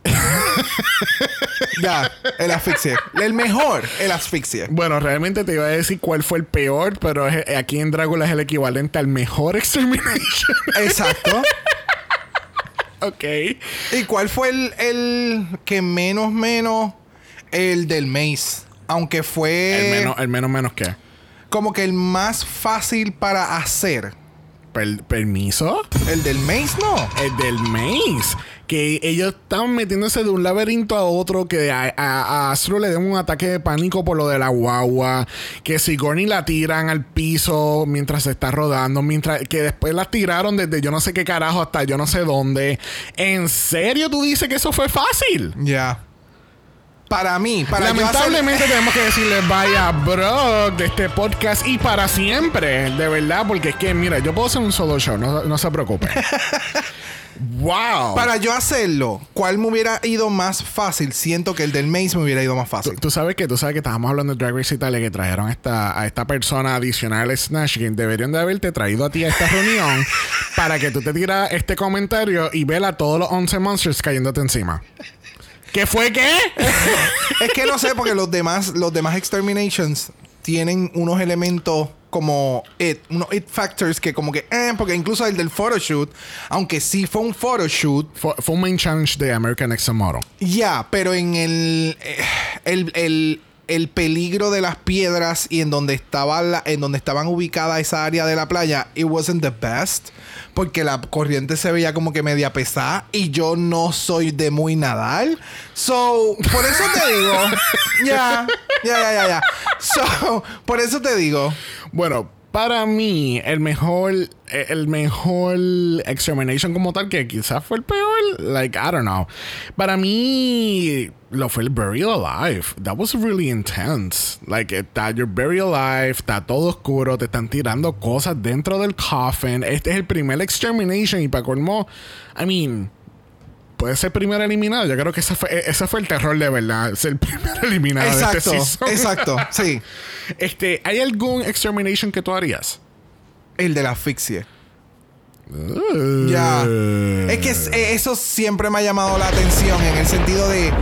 ya, el asfixia. El mejor, el asfixia. Bueno, realmente te iba a decir cuál fue el peor, pero aquí en Drácula es el equivalente al mejor extermination. Exacto. ok. ¿Y cuál fue el, el que menos, menos? El del Maze. Aunque fue El menos, el menos, menos que. como que el más fácil para hacer. Per- permiso. El del Maze no. El del Maze. Que ellos estaban metiéndose de un laberinto a otro. Que a, a, a Astro le den un ataque de pánico por lo de la guagua. Que Sigourney la tiran al piso mientras se está rodando. Mientras que después la tiraron desde yo no sé qué carajo hasta yo no sé dónde. ¿En serio tú dices que eso fue fácil? Ya. Para mí, para hacer- Lamentablemente tenemos que decirle vaya bro de este podcast y para siempre, de verdad, porque es que mira, yo puedo hacer un solo show, no, no se preocupe. wow. Para yo hacerlo, ¿cuál me hubiera ido más fácil? Siento que el del Maze me hubiera ido más fácil. tú sabes que tú sabes que estábamos hablando de Drag Race Italia que trajeron a esta, a esta persona adicional al Snatch Game. Deberían de haberte traído a ti a esta reunión para que tú te tiras este comentario y ver a todos los 11 monsters cayéndote encima. ¿Qué fue qué? es que no sé, porque los demás, los demás Exterminations tienen unos elementos como it, unos it factors que como que, eh, porque incluso el del photoshoot, aunque sí fue un photoshoot, fue, fue un main challenge de American Next Model. ya, pero en el, eh, el, el, el peligro de las piedras y en donde estaba la, en donde estaban ubicadas esa área de la playa, it wasn't the best. Porque la corriente se veía como que media pesada y yo no soy de muy nadar. So, por eso te digo. Ya, ya, ya, ya, ya. So, por eso te digo. Bueno, para mí, el mejor, eh, el mejor Extermination como tal, que quizás fue el peor, like, I don't know. Para mí, lo fue el Burial Alive. That was really intense. Like, está your Burial Alive, está todo oscuro, te están tirando cosas dentro del coffin. Este es el primer Extermination y para colmo, I mean, puede ser primero eliminado. Yo creo que ese fue, e, ese fue el terror de verdad. Ser el primer eliminado de Exacto, este season. exacto, sí. Este, ¿hay algún Extermination que tú harías? El de la asfixia. Ya. Es que eh, eso siempre me ha llamado la atención en el sentido de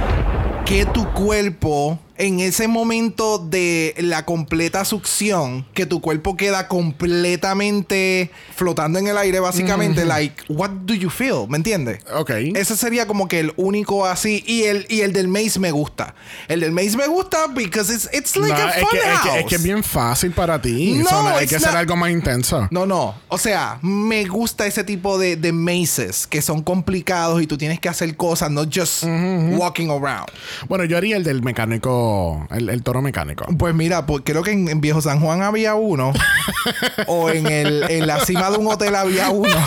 que tu cuerpo, en ese momento de la completa succión, que tu cuerpo queda completamente flotando en el aire, básicamente, like, what do you feel? ¿Me entiendes? Ok. Ese sería como que el único así. Y el, y el del Maze me gusta. El del Maze me gusta because it's, it's like No, a es, fun que, es, que, house. es que es bien fácil para ti. No, hay que hacer algo más intenso. No, no. O sea, me gusta ese tipo de, de mazes que son complicados y tú tienes que hacer cosas, no just walking around. Bueno, yo haría el del mecánico, el, el toro mecánico. Pues mira, pues creo que en, en Viejo San Juan había uno. o en, el, en la cima de un hotel había uno.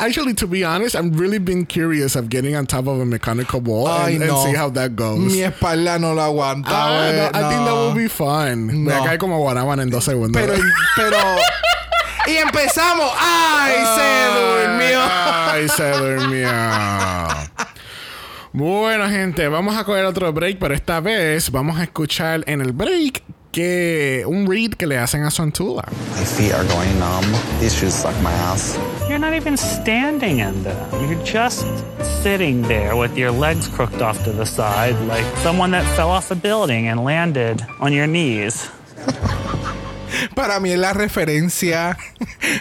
Actually, to be honest, I'm really been curious of getting on top of a mechanical wall Ay, and, and no. see how that goes. Mi espalda no lo aguanta. Ah, eh, no, I think that no. will be fun. Me No. cae como guanaban en dos segundos. Pero, pero. y empezamos. ¡Ay, se durmió! Ay, se durmió. Bueno, gente, vamos a coger otro break, pero esta vez vamos a escuchar en el break que un read que le hacen a Sontula. My feet are going numb. These shoes suck my ass. You're not even standing in them. You're just sitting there with your legs crooked off to the side, like someone that fell off a building and landed on your knees. Para mí es la referencia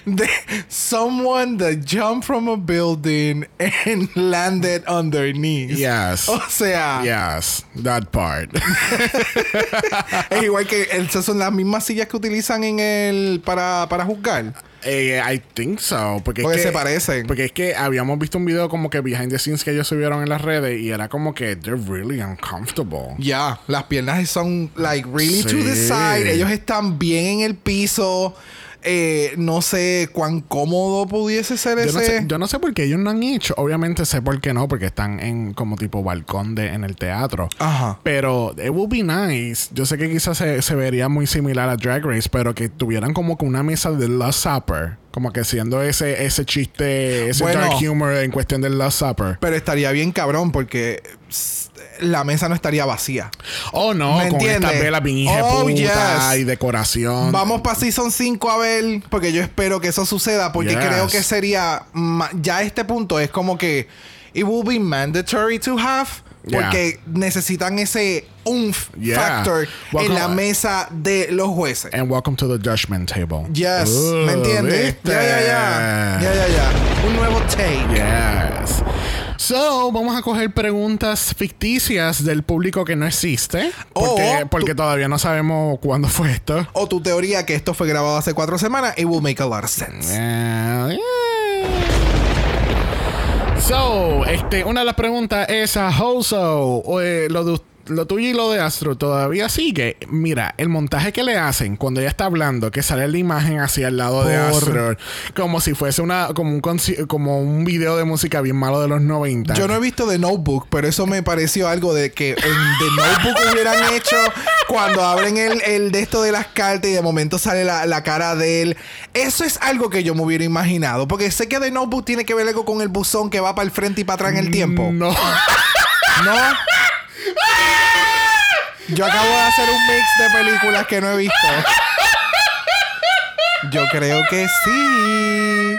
de someone that jumped from a building and landed on their knees. Yes. O sea, Yes, that part. es igual que esas son las mismas sillas que utilizan en el para, para juzgar. Eh, I think so. Porque, es Porque que- se parecen. Porque es que habíamos visto un video como que behind the scenes que ellos subieron en las redes y era como que they're really uncomfortable. Ya, las piernas son like really to the Sí. side. Ellos están bien en el piso. Eh, no sé cuán cómodo pudiese ser Yo ese. no, sé, yo no sé por qué ellos no han hecho. Obviamente sé por qué no, porque están en como tipo balcón de, en el teatro. Ajá. Pero it would be nice. Yo sé que quizás se, se vería muy similar a Drag Race, pero que tuvieran como que una mesa de Last Supper. Como que siendo ese, ese chiste, ese Bueno. dark humor en cuestión del Last Supper. Pero estaría bien cabrón porque la mesa no estaría vacía. Oh no, ¿Me con entiendes? estas velas bien Oh, yes. y decoración. Vamos para Season 5 a ver, porque yo espero que eso suceda, porque Yes. creo que sería, ya a este punto es como que it will be mandatory to have, porque necesitan ese oomph Yeah. factor Welcome- en la mesa de los jueces. And welcome to the judgment table. Yes, ¿me entiendes? Ya, ya, ya. Ya, ya, ya. Un nuevo take. Yes. So, vamos a coger preguntas ficticias del público que no existe. Porque, porque todavía no sabemos cuándo fue esto. O tu teoría que esto fue grabado hace cuatro semanas, it will make a lot of sense. Yeah. So, este, una de las preguntas es a Hoso. eh, lo, de- lo tuyo y lo de Astro todavía sigue. Mira, el montaje que le hacen cuando ella está hablando, que sale la imagen hacia el lado de Astro, como si fuese una, como un como un video de música bien malo de los 90. Yo no he visto The Notebook, pero eso me pareció algo de que en The Notebook hubieran hecho cuando abren el, el de esto de las cartas y de momento sale la, la cara de él. Eso es algo que yo me hubiera imaginado. Porque sé que The Notebook tiene que ver algo con el buzón que va para el frente y para atrás en el tiempo. No. ¿No? Yo acabo de hacer un mix de películas que no he visto. Yo creo que sí.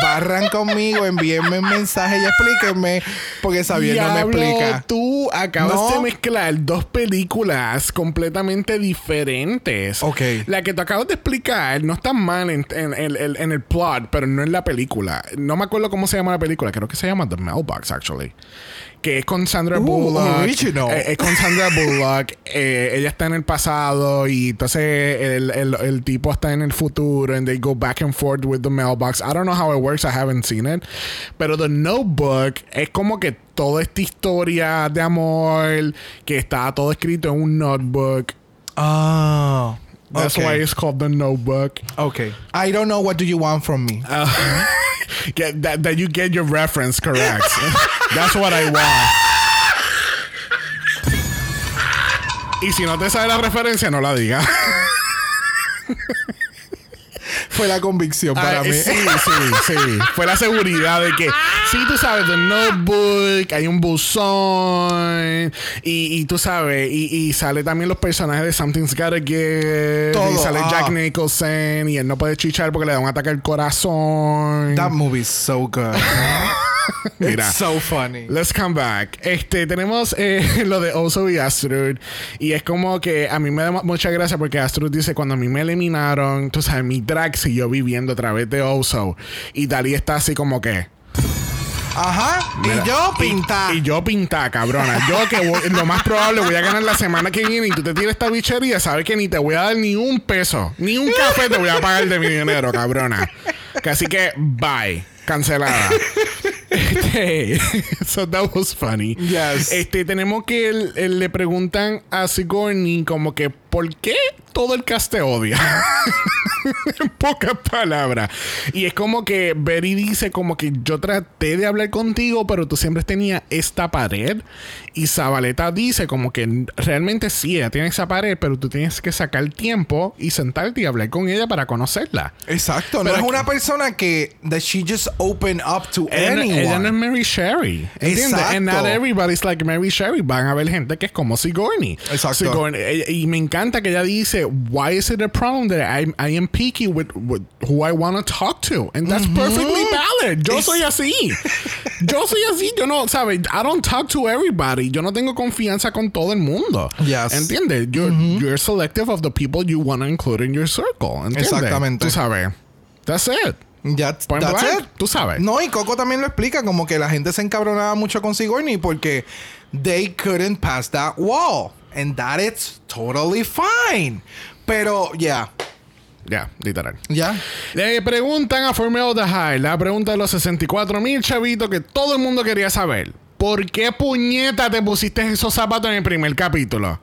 Barran conmigo, envíenme un mensaje y explíquenme. Porque Xavier no me explica. Tú acabas No. de mezclar dos películas completamente diferentes. Ok. La que te acabas de explicar no está mal en, en- en- en- en el plot, pero no en la película. No me acuerdo cómo se llama la película. Creo que se llama The Mailbox, actually. Que es con Sandra Uh, Bullock. original. Eh, es con Sandra Bullock. Eh, ella está en el pasado y entonces el, el- el tipo está en el futuro and they go back and forth with the mailbox. I don't know how it works. I haven't seen it. Pero The Notebook es como que toda esta historia de amor que está todo escrito en un notebook. Ah. That's okay. why it's called The Notebook. Okay. I don't know what do you want from me. Uh, get that, that you get your reference correct. That's what I want. Y si no te sabe la referencia, no la digas. Fue la convicción para Ah, mí. Sí, sí, sí. Fue la seguridad de que, sí, tú sabes, The Notebook, hay un buzón, y, y tú sabes, y, y sale también los personajes de Something's Gotta Give, Todo, y sale ah. Jack Nicholson, y él no puede chichar porque le da un ataque al corazón. That movie's so good. Mira. It's so funny. Let's come back. Este, tenemos eh, lo de Oso y Astrud. Y es como que a mí me da mu- mucha gracia porque Astrud dice: Cuando a mí me eliminaron, tú sabes, mi drag siguió viviendo a través de Oso. Y Dalí está así como que. Ajá. Mira, y yo pinta. Y yo pinta, cabrona. Yo que voy- lo más probable voy a ganar la semana que viene y tú te tiras esta bichería, sabes que ni te voy a dar ni un peso, ni un café te voy a pagar de mi dinero, cabrona. Que así que, bye. Cancelada. Este, so that was funny. Yes. Este, tenemos que el- el- le preguntan a Sigourney como que, ¿por qué todo el cast te odia? en pocas palabras. Y es como que Betty dice como que yo traté de hablar contigo, pero tú siempre tenías esta pared. Y Zabaleta dice como que realmente sí, ella tiene esa pared, pero tú tienes que sacar tiempo y sentarte y hablar con ella para conocerla. Exacto. No Pero es aquí- una persona que that she just open up to Ella, no- anyone. ella no es Mary Sherry. ¿Entiendes? Exacto. And not everybody's like Mary Sherry. Van a haber gente que es como Sigourney. Exacto. Sigourney- y me encanta que ella dice, why is it a problem that I, I am picky with, with who I want to talk to? And that's perfectly valid. Yo soy así. Yo soy así. Yo no, ¿sabes? I don't talk to everybody. Yo no tengo confianza con todo el mundo. Yes. ¿Entiendes? You're, you're selective of the people you want to include in your circle. ¿Entiendes? Exactamente. Tú sabes. That's it. Ya, that's it. Tú sabes. No, y Coco también lo explica, como que la gente se encabronaba mucho con Sigourney porque they couldn't pass that wall. And that is totally fine. Pero, ya, Ya, literal. ya. Le preguntan a Formel the High la pregunta de los 64 mil chavitos que todo el mundo quería saber. ¿Por qué puñeta te pusiste esos zapatos en el primer capítulo?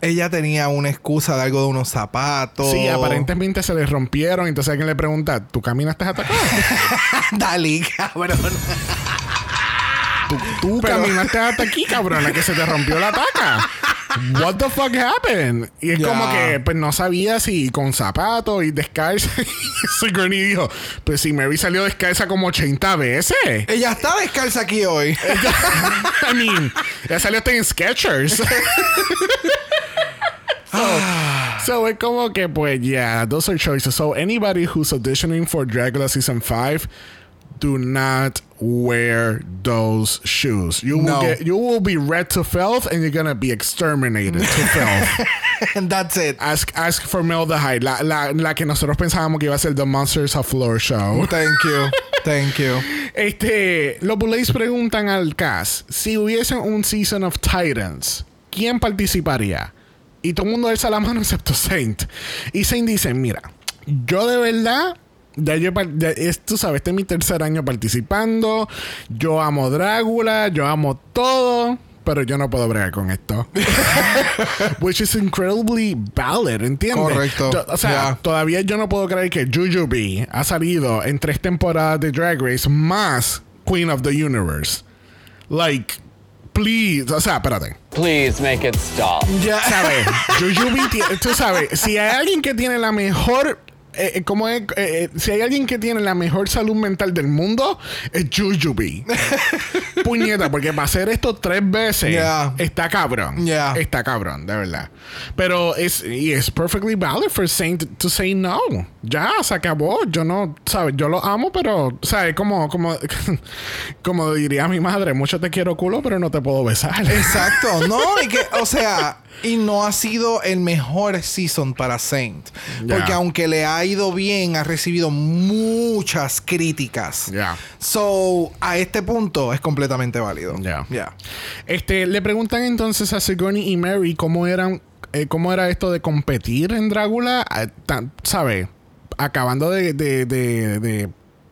Ella tenía una excusa de algo de unos zapatos. Sí, aparentemente se les rompieron. Entonces alguien le pregunta, ¿tú caminaste hasta acá? Dale, cabrón. ¿Tú, tú Pero- caminaste hasta aquí, cabrona, que se te rompió la taca? What the fuck happened? Y es Ya. como que pues no sabía si con zapatos y descalza. Y Sigourney dijo, pues si Mary salió descalza como 80 veces. Ella está descalza aquí hoy. I mean, ya salió hasta en Skechers. so, so es como que, pues, yeah, those are choices. So, anybody who's auditioning for Dragula season 5, do not wear those shoes. You will No. get, you will be read to filth and you're gonna be exterminated to filth. And that's it. Ask, ask for Mel the Hyde, la, la, la que nosotros pensábamos que iba a ser The Monsters of Floor show. Thank you. Thank you. Este, los Bullets preguntan al cast si hubiese un Season of Titans, ¿quién participaría? Y todo el mundo alza la mano excepto Saint. Y Saint dice, mira, yo de verdad ya yo, ya es- tú sabes, este es mi tercer año participando. Yo amo Drácula, yo amo todo, pero yo no puedo bregar con esto. Which is incredibly valid, ¿entiendes? Correcto. Yo- o sea, Yeah. todavía yo no puedo creer que Jujubee ha salido en tres temporadas de Drag Race más Queen of the Universe. Like, please, o sea, espérate. Please make it stop. Ya. ¿Sabes? Jujubee, tú sabes, si hay alguien que tiene la mejor. Eh, eh, ¿cómo es? Eh, eh, si hay alguien que tiene la mejor salud mental del mundo, es Jujubee. Puñeta, porque para hacer esto tres veces Yeah. está cabrón. Yeah. Está cabrón, de verdad. Pero es, y es perfectly valid for saying to, to say no. Ya, se acabó. Yo no, ¿sabes? Yo lo amo, pero, ¿sabes? Como, como, como diría mi madre, mucho te quiero culo, pero no te puedo besar. Exacto, no, y que, o sea, y no ha sido el mejor season para Saint. Porque aunque le ha ido bien, ha recibido muchas críticas. Ya. So, a este punto es completamente válido. Ya. Ya. Este, le preguntan entonces a Sigourney y Mary cómo eran, eh, cómo era esto de competir en Drácula, eh, tan- ¿sabe? Acabando de, de- de- de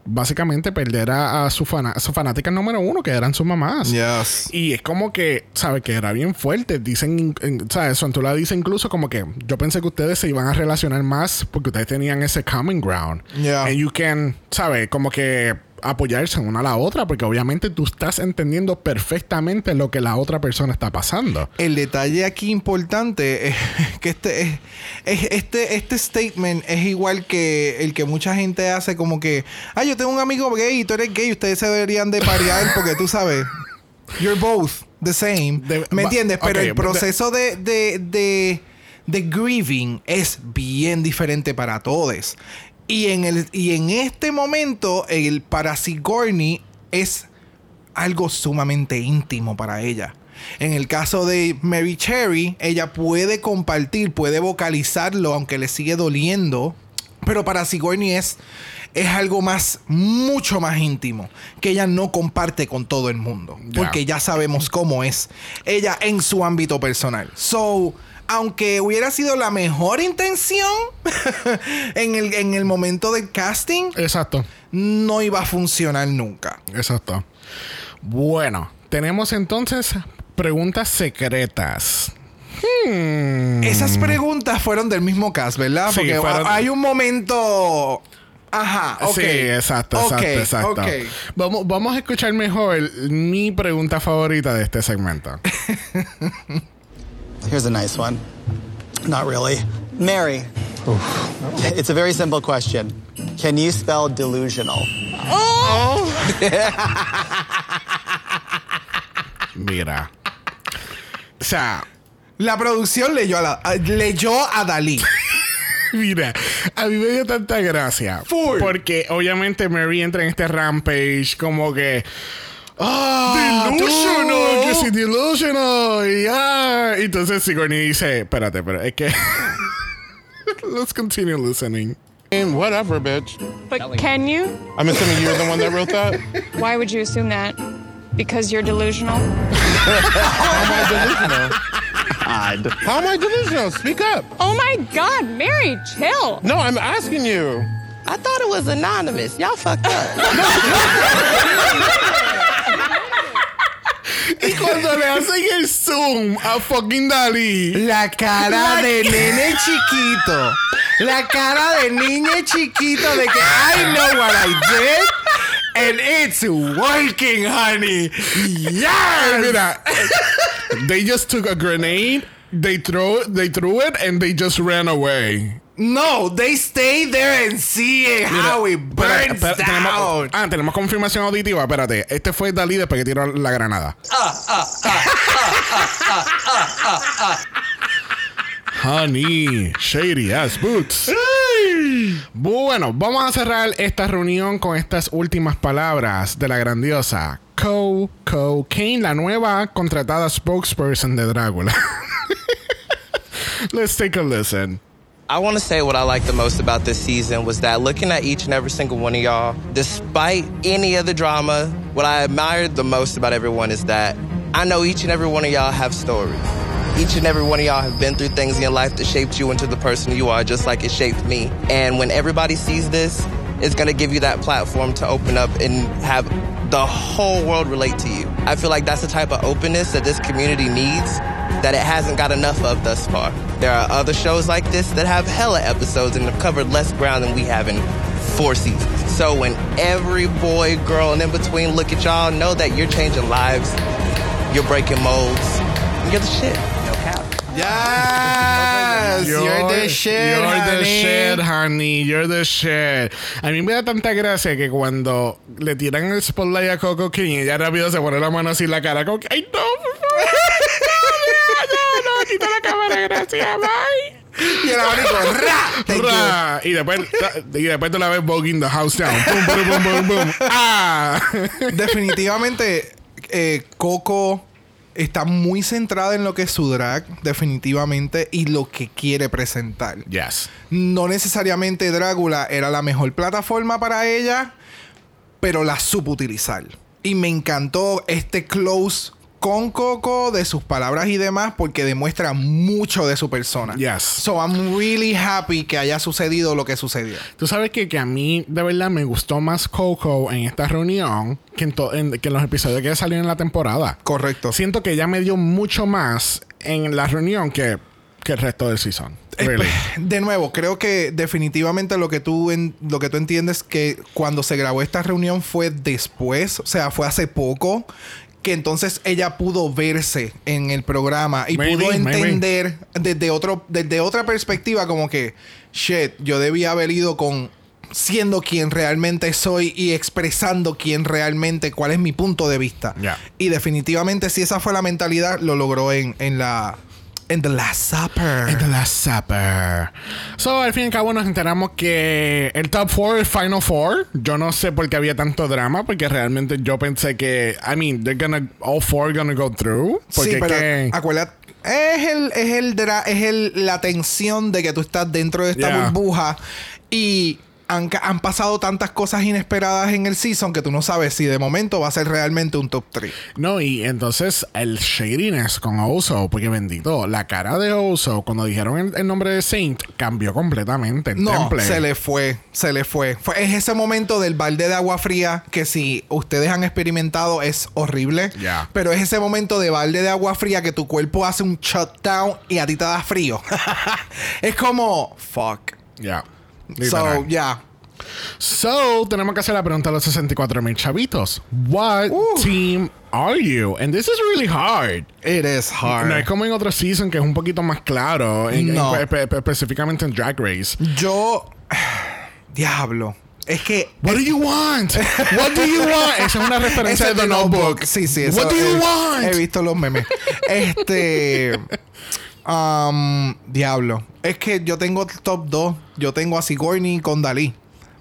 básicamente perder a, a su, a su fanática número uno, que eran sus mamás. Yes. Y es como que, ¿sabe? Que era bien fuerte. Dicen, en- ¿sabes? Sontula dice incluso como que yo pensé que ustedes se iban a relacionar más porque ustedes tenían ese common ground. Yeah. And you can, ¿sabe? Como que apoyarse una a la otra porque obviamente tú estás entendiendo perfectamente lo que la otra persona está pasando. El detalle aquí importante es que este, es- es- este, este statement es igual que el que mucha gente hace como que, ah, yo tengo un amigo gay y tú eres gay, ustedes se deberían de parear porque tú sabes, you're both the same. De- ¿Me entiendes? Pero el proceso de, de, de, de grieving es bien diferente para todos. Y en, el, y en este momento, el para Sigourney es algo sumamente íntimo para ella. En el caso de Mary Cherry, ella puede compartir, puede vocalizarlo, aunque le sigue doliendo. Pero para Sigourney es, es algo más, mucho más íntimo, que ella no comparte con todo el mundo. Porque ya sabemos cómo es ella en su ámbito personal. So, aunque hubiera sido la mejor intención en, el, en el momento del casting, Exacto. no iba a funcionar nunca. Exacto. Bueno, tenemos entonces preguntas secretas. Hmm. Esas preguntas fueron del mismo cast, ¿verdad? Sí, Porque fueron- hay un momento. Ajá, ok. Sí, exacto, exacto, exacto. ok. Vamos, vamos a escuchar mejor mi pregunta favorita de este segmento. Here's a nice one. Not really. Mary. It's a very simple question. Can you spell delusional? Mira. O sea, La producción leyó a, la- a- leyó a Dalí. Mira, a mí me dio tanta gracia. Full. Porque obviamente Mary entra en este rampage como que. ¡Ah! Delusional. tú, Que sí, delusional. Y ya. Entonces Sigourney dice: Espérate, pero es que. Let's continue listening. Whatever, bitch. But can you? I'm assuming you're the one that wrote that. Why would you assume that? Because you're delusional? How am I delusional? Odd. How am I delusional? Speak up. Oh my god, Mary, chill. No, I'm asking you. I thought it was anonymous. Y'all fucked up. Y cuando le hacen el zoom a fucking Dalí. La cara La de ca- nene chiquito. La cara de niño chiquito de que I know what I did. And it's working, honey. Yes. Mira, they just took a grenade, they throw they threw it, and they just ran away. No, they stay there and see it, how it burns espera, tenemos, down. ah, tenemos confirmación auditiva. Espérate, este fue Dalí después que tiró la granada. Honey, shady ass boots. Bueno, vamos a cerrar esta reunión con estas últimas palabras de la grandiosa Co Co Kane, la nueva contratada spokesperson de Drácula. Let's take a listen. I want to say what I like the most about this season was that looking at each and every single one of y'all, despite any of the drama, what I admired the most about everyone is that I know each and every one of y'all have stories. Each and every one of y'all have been through things in your life that shaped you into the person you are, just like it shaped me. And when everybody sees this, it's going to give you that platform to open up and have the whole world relate to you. I feel like that's the type of openness that this community needs that it hasn't got enough of thus far. There are other shows like this that have hella episodes and have covered less ground than we have in four seasons. So when every boy, girl, and in between look at y'all, know that you're changing lives, you're breaking molds, you're the shit. No cap. Yes, you're, the shit. You're the honey. shit, honey. You're the shit. A mí me da tanta gracia que cuando le tiran el spotlight a Coco King, ella rápido se pone la mano así en la cara. Como que, ay, no, por favor. Quita la cámara, gracias, bye. Y el abanico, ra, thank you. Ra. Y después, y después tú la ves voguing the house down. Boom, boom, boom, boom, boom. Ah. Definitivamente, eh, Coco está muy centrada en lo que es su drag, definitivamente, y lo que quiere presentar. Yes. No necesariamente Drácula era la mejor plataforma para ella, pero la supo utilizar. Y me encantó este close con Coco de sus palabras y demás porque demuestra mucho de su persona. Yes. So I'm really happy que haya sucedido lo que sucedió. Tú sabes que, que a mí de verdad me gustó más Coco en esta reunión que en, en- que en los episodios que salieron en la temporada. Correcto. Siento que ella me dio mucho más en la reunión que, que el resto del season. Really. De nuevo, creo que definitivamente lo que tú en- lo que tú entiendes que cuando se grabó esta reunión fue después, o sea, fue hace poco que entonces ella pudo verse en el programa y Maybe, pudo maybe. entender desde otro desde otra perspectiva como que shit, yo debía haber ido con siendo quien realmente soy y expresando quién realmente cuál es mi punto de vista. Y definitivamente si esa fue la mentalidad lo logró en en la en The Last Supper. En The Last Supper. So, al fin y al cabo nos enteramos que el top 4, el Final Four, yo no sé por qué había tanto drama, porque realmente yo pensé que, I mean, they're gonna, all four gonna go through. Porque sí, pero que, acuérdate, es el, es el es el, la tensión de que tú estás dentro de esta Yeah. burbuja y han, pasado tantas cosas inesperadas en el season que tú no sabes si de momento va a ser realmente un top 3. No, y entonces el shadiness con Oso, porque bendito, la cara de Oso cuando dijeron el, el nombre de Saint cambió completamente. El No, temple. se le fue, se le fue. fue. Es ese momento del balde de agua fría que si ustedes han experimentado es horrible. Ya. Pero es ese momento de balde de agua fría que tu cuerpo hace un shutdown y a ti te da frío. es como, fuck. Ya. So, yeah. So, tenemos que hacer la pregunta a los 64 mil chavitos. What team are you? And this is really hard. It is hard. No es como en otro season que es un poquito más claro, en- No. espe- espe- específicamente en Drag Race. Yo. Diablo. Es que. What do you want? What do you want? Esa es una referencia de The es Notebook. Sí, sí. eso What do you want? He visto los memes. este. um, diablo. Es que yo tengo top 2. Yo tengo a Sigourney con Dalí.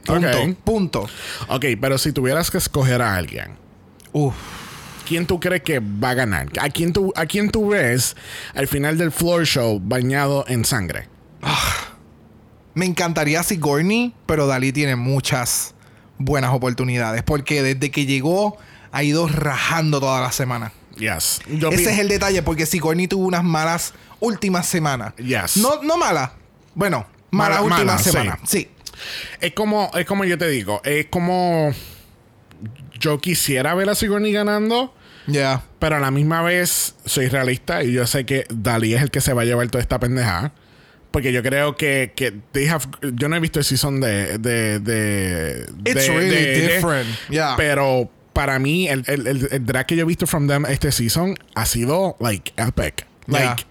Punto. Ok. Punto. Ok, pero si tuvieras que escoger a alguien, Uf. ¿quién tú crees que va a ganar? ¿A quién tú, a quién tú ves al final del floor show bañado en sangre? Me encantaría Sigourney, pero Dalí tiene muchas buenas oportunidades. Porque desde que llegó ha ido rajando toda la semana. Yes. Yo Ese es el detalle, porque Sigourney tuvo unas malas últimas semanas. Yes. No, no malas. Bueno, malas Mala- últimas malas, sí. semanas. Sí. Es como, es como yo te digo, es como yo quisiera ver a Sigourney ganando, Ya. pero a la misma vez soy realista y yo sé que Dalí es el que se va a llevar toda esta pendejada. Porque yo creo que, que they have- yo no he visto el season de, de, de, It's de- really de- different. Yeah. Pero para mí, el, el, el, el drag que yo he visto from them este season ha sido like epic. Like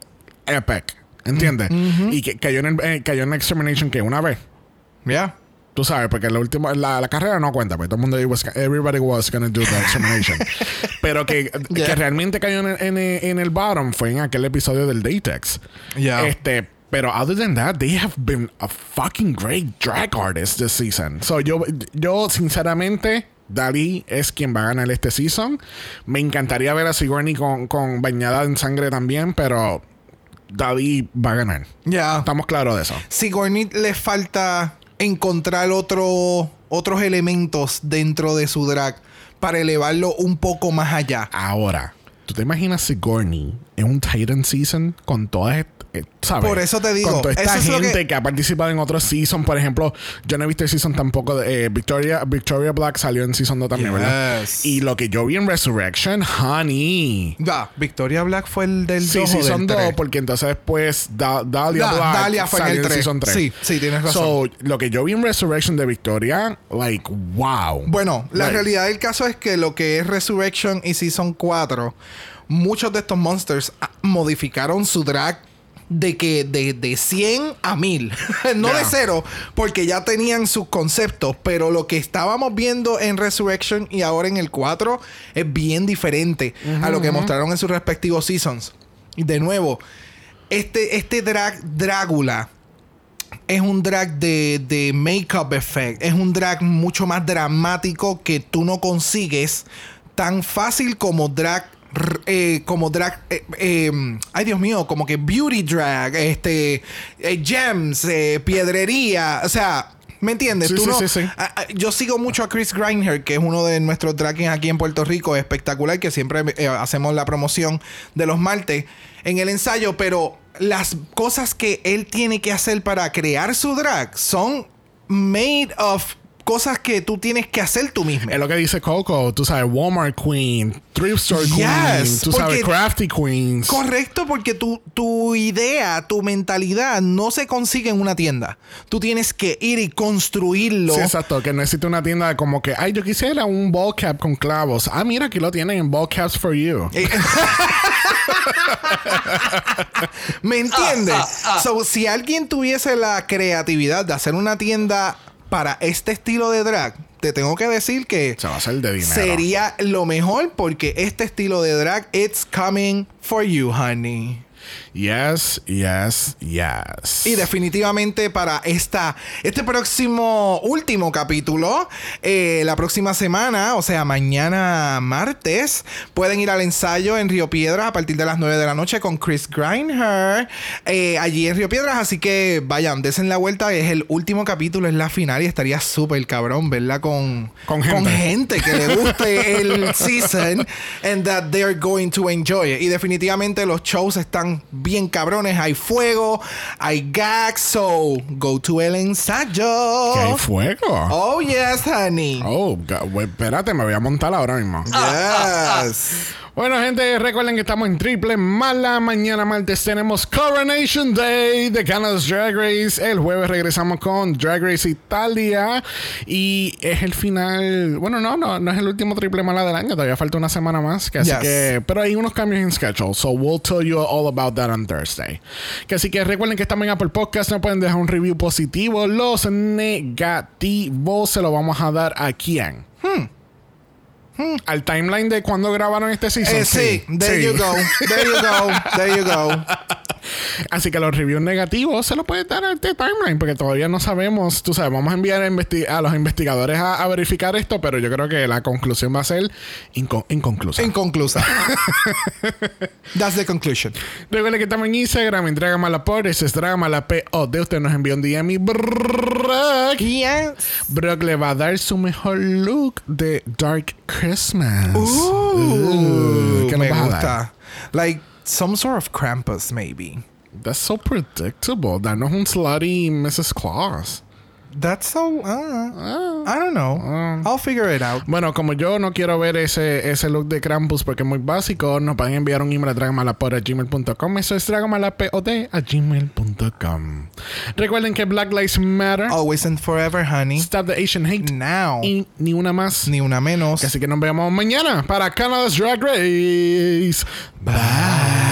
epic. ¿Entiendes? Y que cayó en, el, eh, cayó en Extermination que una vez. Ya. Tú sabes, porque la última, la, la carrera no cuenta, porque todo el mundo was, everybody was gonna do the examination. Pero que, Yeah. que realmente cayó en, en, en el bottom fue en aquel episodio del Datex. Yeah. Este, pero other than that, they have been a fucking great drag artist this season. So yo, yo sinceramente, Dalí es quien va a ganar este season. Me encantaría ver a Sigourney con, con bañada en sangre también, pero Daddy va a ganar. Ya. Estamos claros de eso. Sigourney le falta encontrar otro, otros elementos dentro de su drag para elevarlo un poco más allá. Ahora, ¿tú te imaginas Sigourney en un Titan Season con todas est- eh, ¿sabes? Por eso te digo, Con toda esta es gente que... que- ha participado en otros season. Por ejemplo, yo no he visto el season tampoco de eh, Victoria, Victoria Black salió en season 2 también, ¿verdad? Y lo que yo vi en Resurrection, honey. Ya, Victoria Black fue el del Sí, 2 o season del 2, 3. porque entonces después Da- Dahlia Da- Black Dahlia fue en el tres. season 3. Sí, sí, tienes razón. So, lo que yo vi en Resurrection de Victoria, like, wow. Bueno, la Like, realidad del caso es que lo que es Resurrection y Season 4, muchos de estos monsters ah, modificaron su drag de que de, de 100 a 1000. no de cero, porque ya tenían sus conceptos, pero lo que estábamos viendo en Resurrection y ahora en el 4 es bien diferente a lo que mostraron en sus respectivos seasons. Y de nuevo, este, este drag Drácula es un drag de, de make-up effect. Es un drag mucho más dramático que tú no consigues tan fácil como drag. Eh, como drag. eh, eh, ay, Dios mío, como que beauty drag, este. eh, gems, piedrería. O sea. ¿Me entiendes? Sí, Tú sí, no- sí, sí. a- a- yo sigo mucho a Chris Grindher, que es uno de nuestros drag kings aquí en Puerto Rico, espectacular, que siempre hacemos la promoción de los martes en el ensayo, pero las cosas que él tiene que hacer para crear su drag son made of cosas que tú tienes que hacer tú mismo. Es lo que dice Coco, tú sabes, Walmart Queen, Thrift Store Queen, Yes, tú sabes, Crafty Queens. Correcto, porque tu, tu idea, tu mentalidad no se consigue en una tienda. Tú tienes que ir y construirlo. Sí, exacto, que necesita una tienda como que, ay, yo quisiera un ball cap con clavos. Ah, mira, aquí lo tienen en Ball Caps for You. Eh, ¿Me entiendes? So, si alguien tuviese la creatividad de hacer una tienda para este estilo de drag, te tengo que decir que Se va a hacer de dinero. sería lo mejor porque este estilo de drag, it's coming for you, honey. Yes, yes, yes. Y definitivamente para esta, este próximo último capítulo, eh, la próxima semana, o sea, mañana martes, pueden ir al ensayo en Río Piedras a partir de las 9 de la noche con Chris Grindher, eh, allí en Río Piedras. Así que vayan, desen la vuelta. Es el último capítulo, es la final y estaría súper cabrón, ¿verdad? Con, Con gente. gente que le guste el season and that they're going to enjoy it. Y definitivamente los shows están bien cabrones. Hay fuego, hay gags, so go to el ensayo. Que hay fuego. Oh, yes, honey. Oh, güey, espérate, me voy a montar ahora mismo. Yes. Bueno, gente, recuerden que estamos en triple mala. Mañana martes tenemos Coronation Day de Canada's Drag Race. El jueves regresamos con Drag Race Italia. Y es el final. Bueno, no, no, no es el último triple mala del año. Todavía falta una semana más. Que así Yes. que, pero hay unos cambios en schedule. So we'll tell you all about that on Thursday. Que así que recuerden que estamos en Apple Podcast. No pueden dejar un review positivo. Los negativos se lo vamos a dar a quién. Al timeline de cuando grabaron este season. Eh, sí, there Sí. you go. There you go. There you go. Así que los reviews negativos se los puede dar a este timeline porque todavía no sabemos. Tú sabes, vamos a enviar a, los investigadores a, a verificar esto, pero yo creo que la conclusión va a ser inco- inconclusa. Inconclusa. That's the conclusion. Recuerden que estamos en Instagram, en Dragamalapod, ese es Dragamalapod. Usted nos envió un DM y Brock, Yes. Brock le va a dar su mejor look de Dark Christmas. Ooh, Uh, ¿Qué nos me vas a dar? gusta. Like some sort of Krampus, maybe. That's so predictable. Danos un slutty Mrs. Claus. That's so. Uh, I don't know. I'll figure it out. Bueno, como yo no quiero ver ese, ese look de Krampus porque es muy básico, nos pueden enviar un email a dragamalapod.gmail.com. Eso es dragamalapod a gmail.com. Recuerden que Black Lives Matter. Always and forever, honey. Stop the Asian Hate. Now. Y ni una más. Ni una menos. Así que nos vemos mañana para Canada's Drag Race. Bye.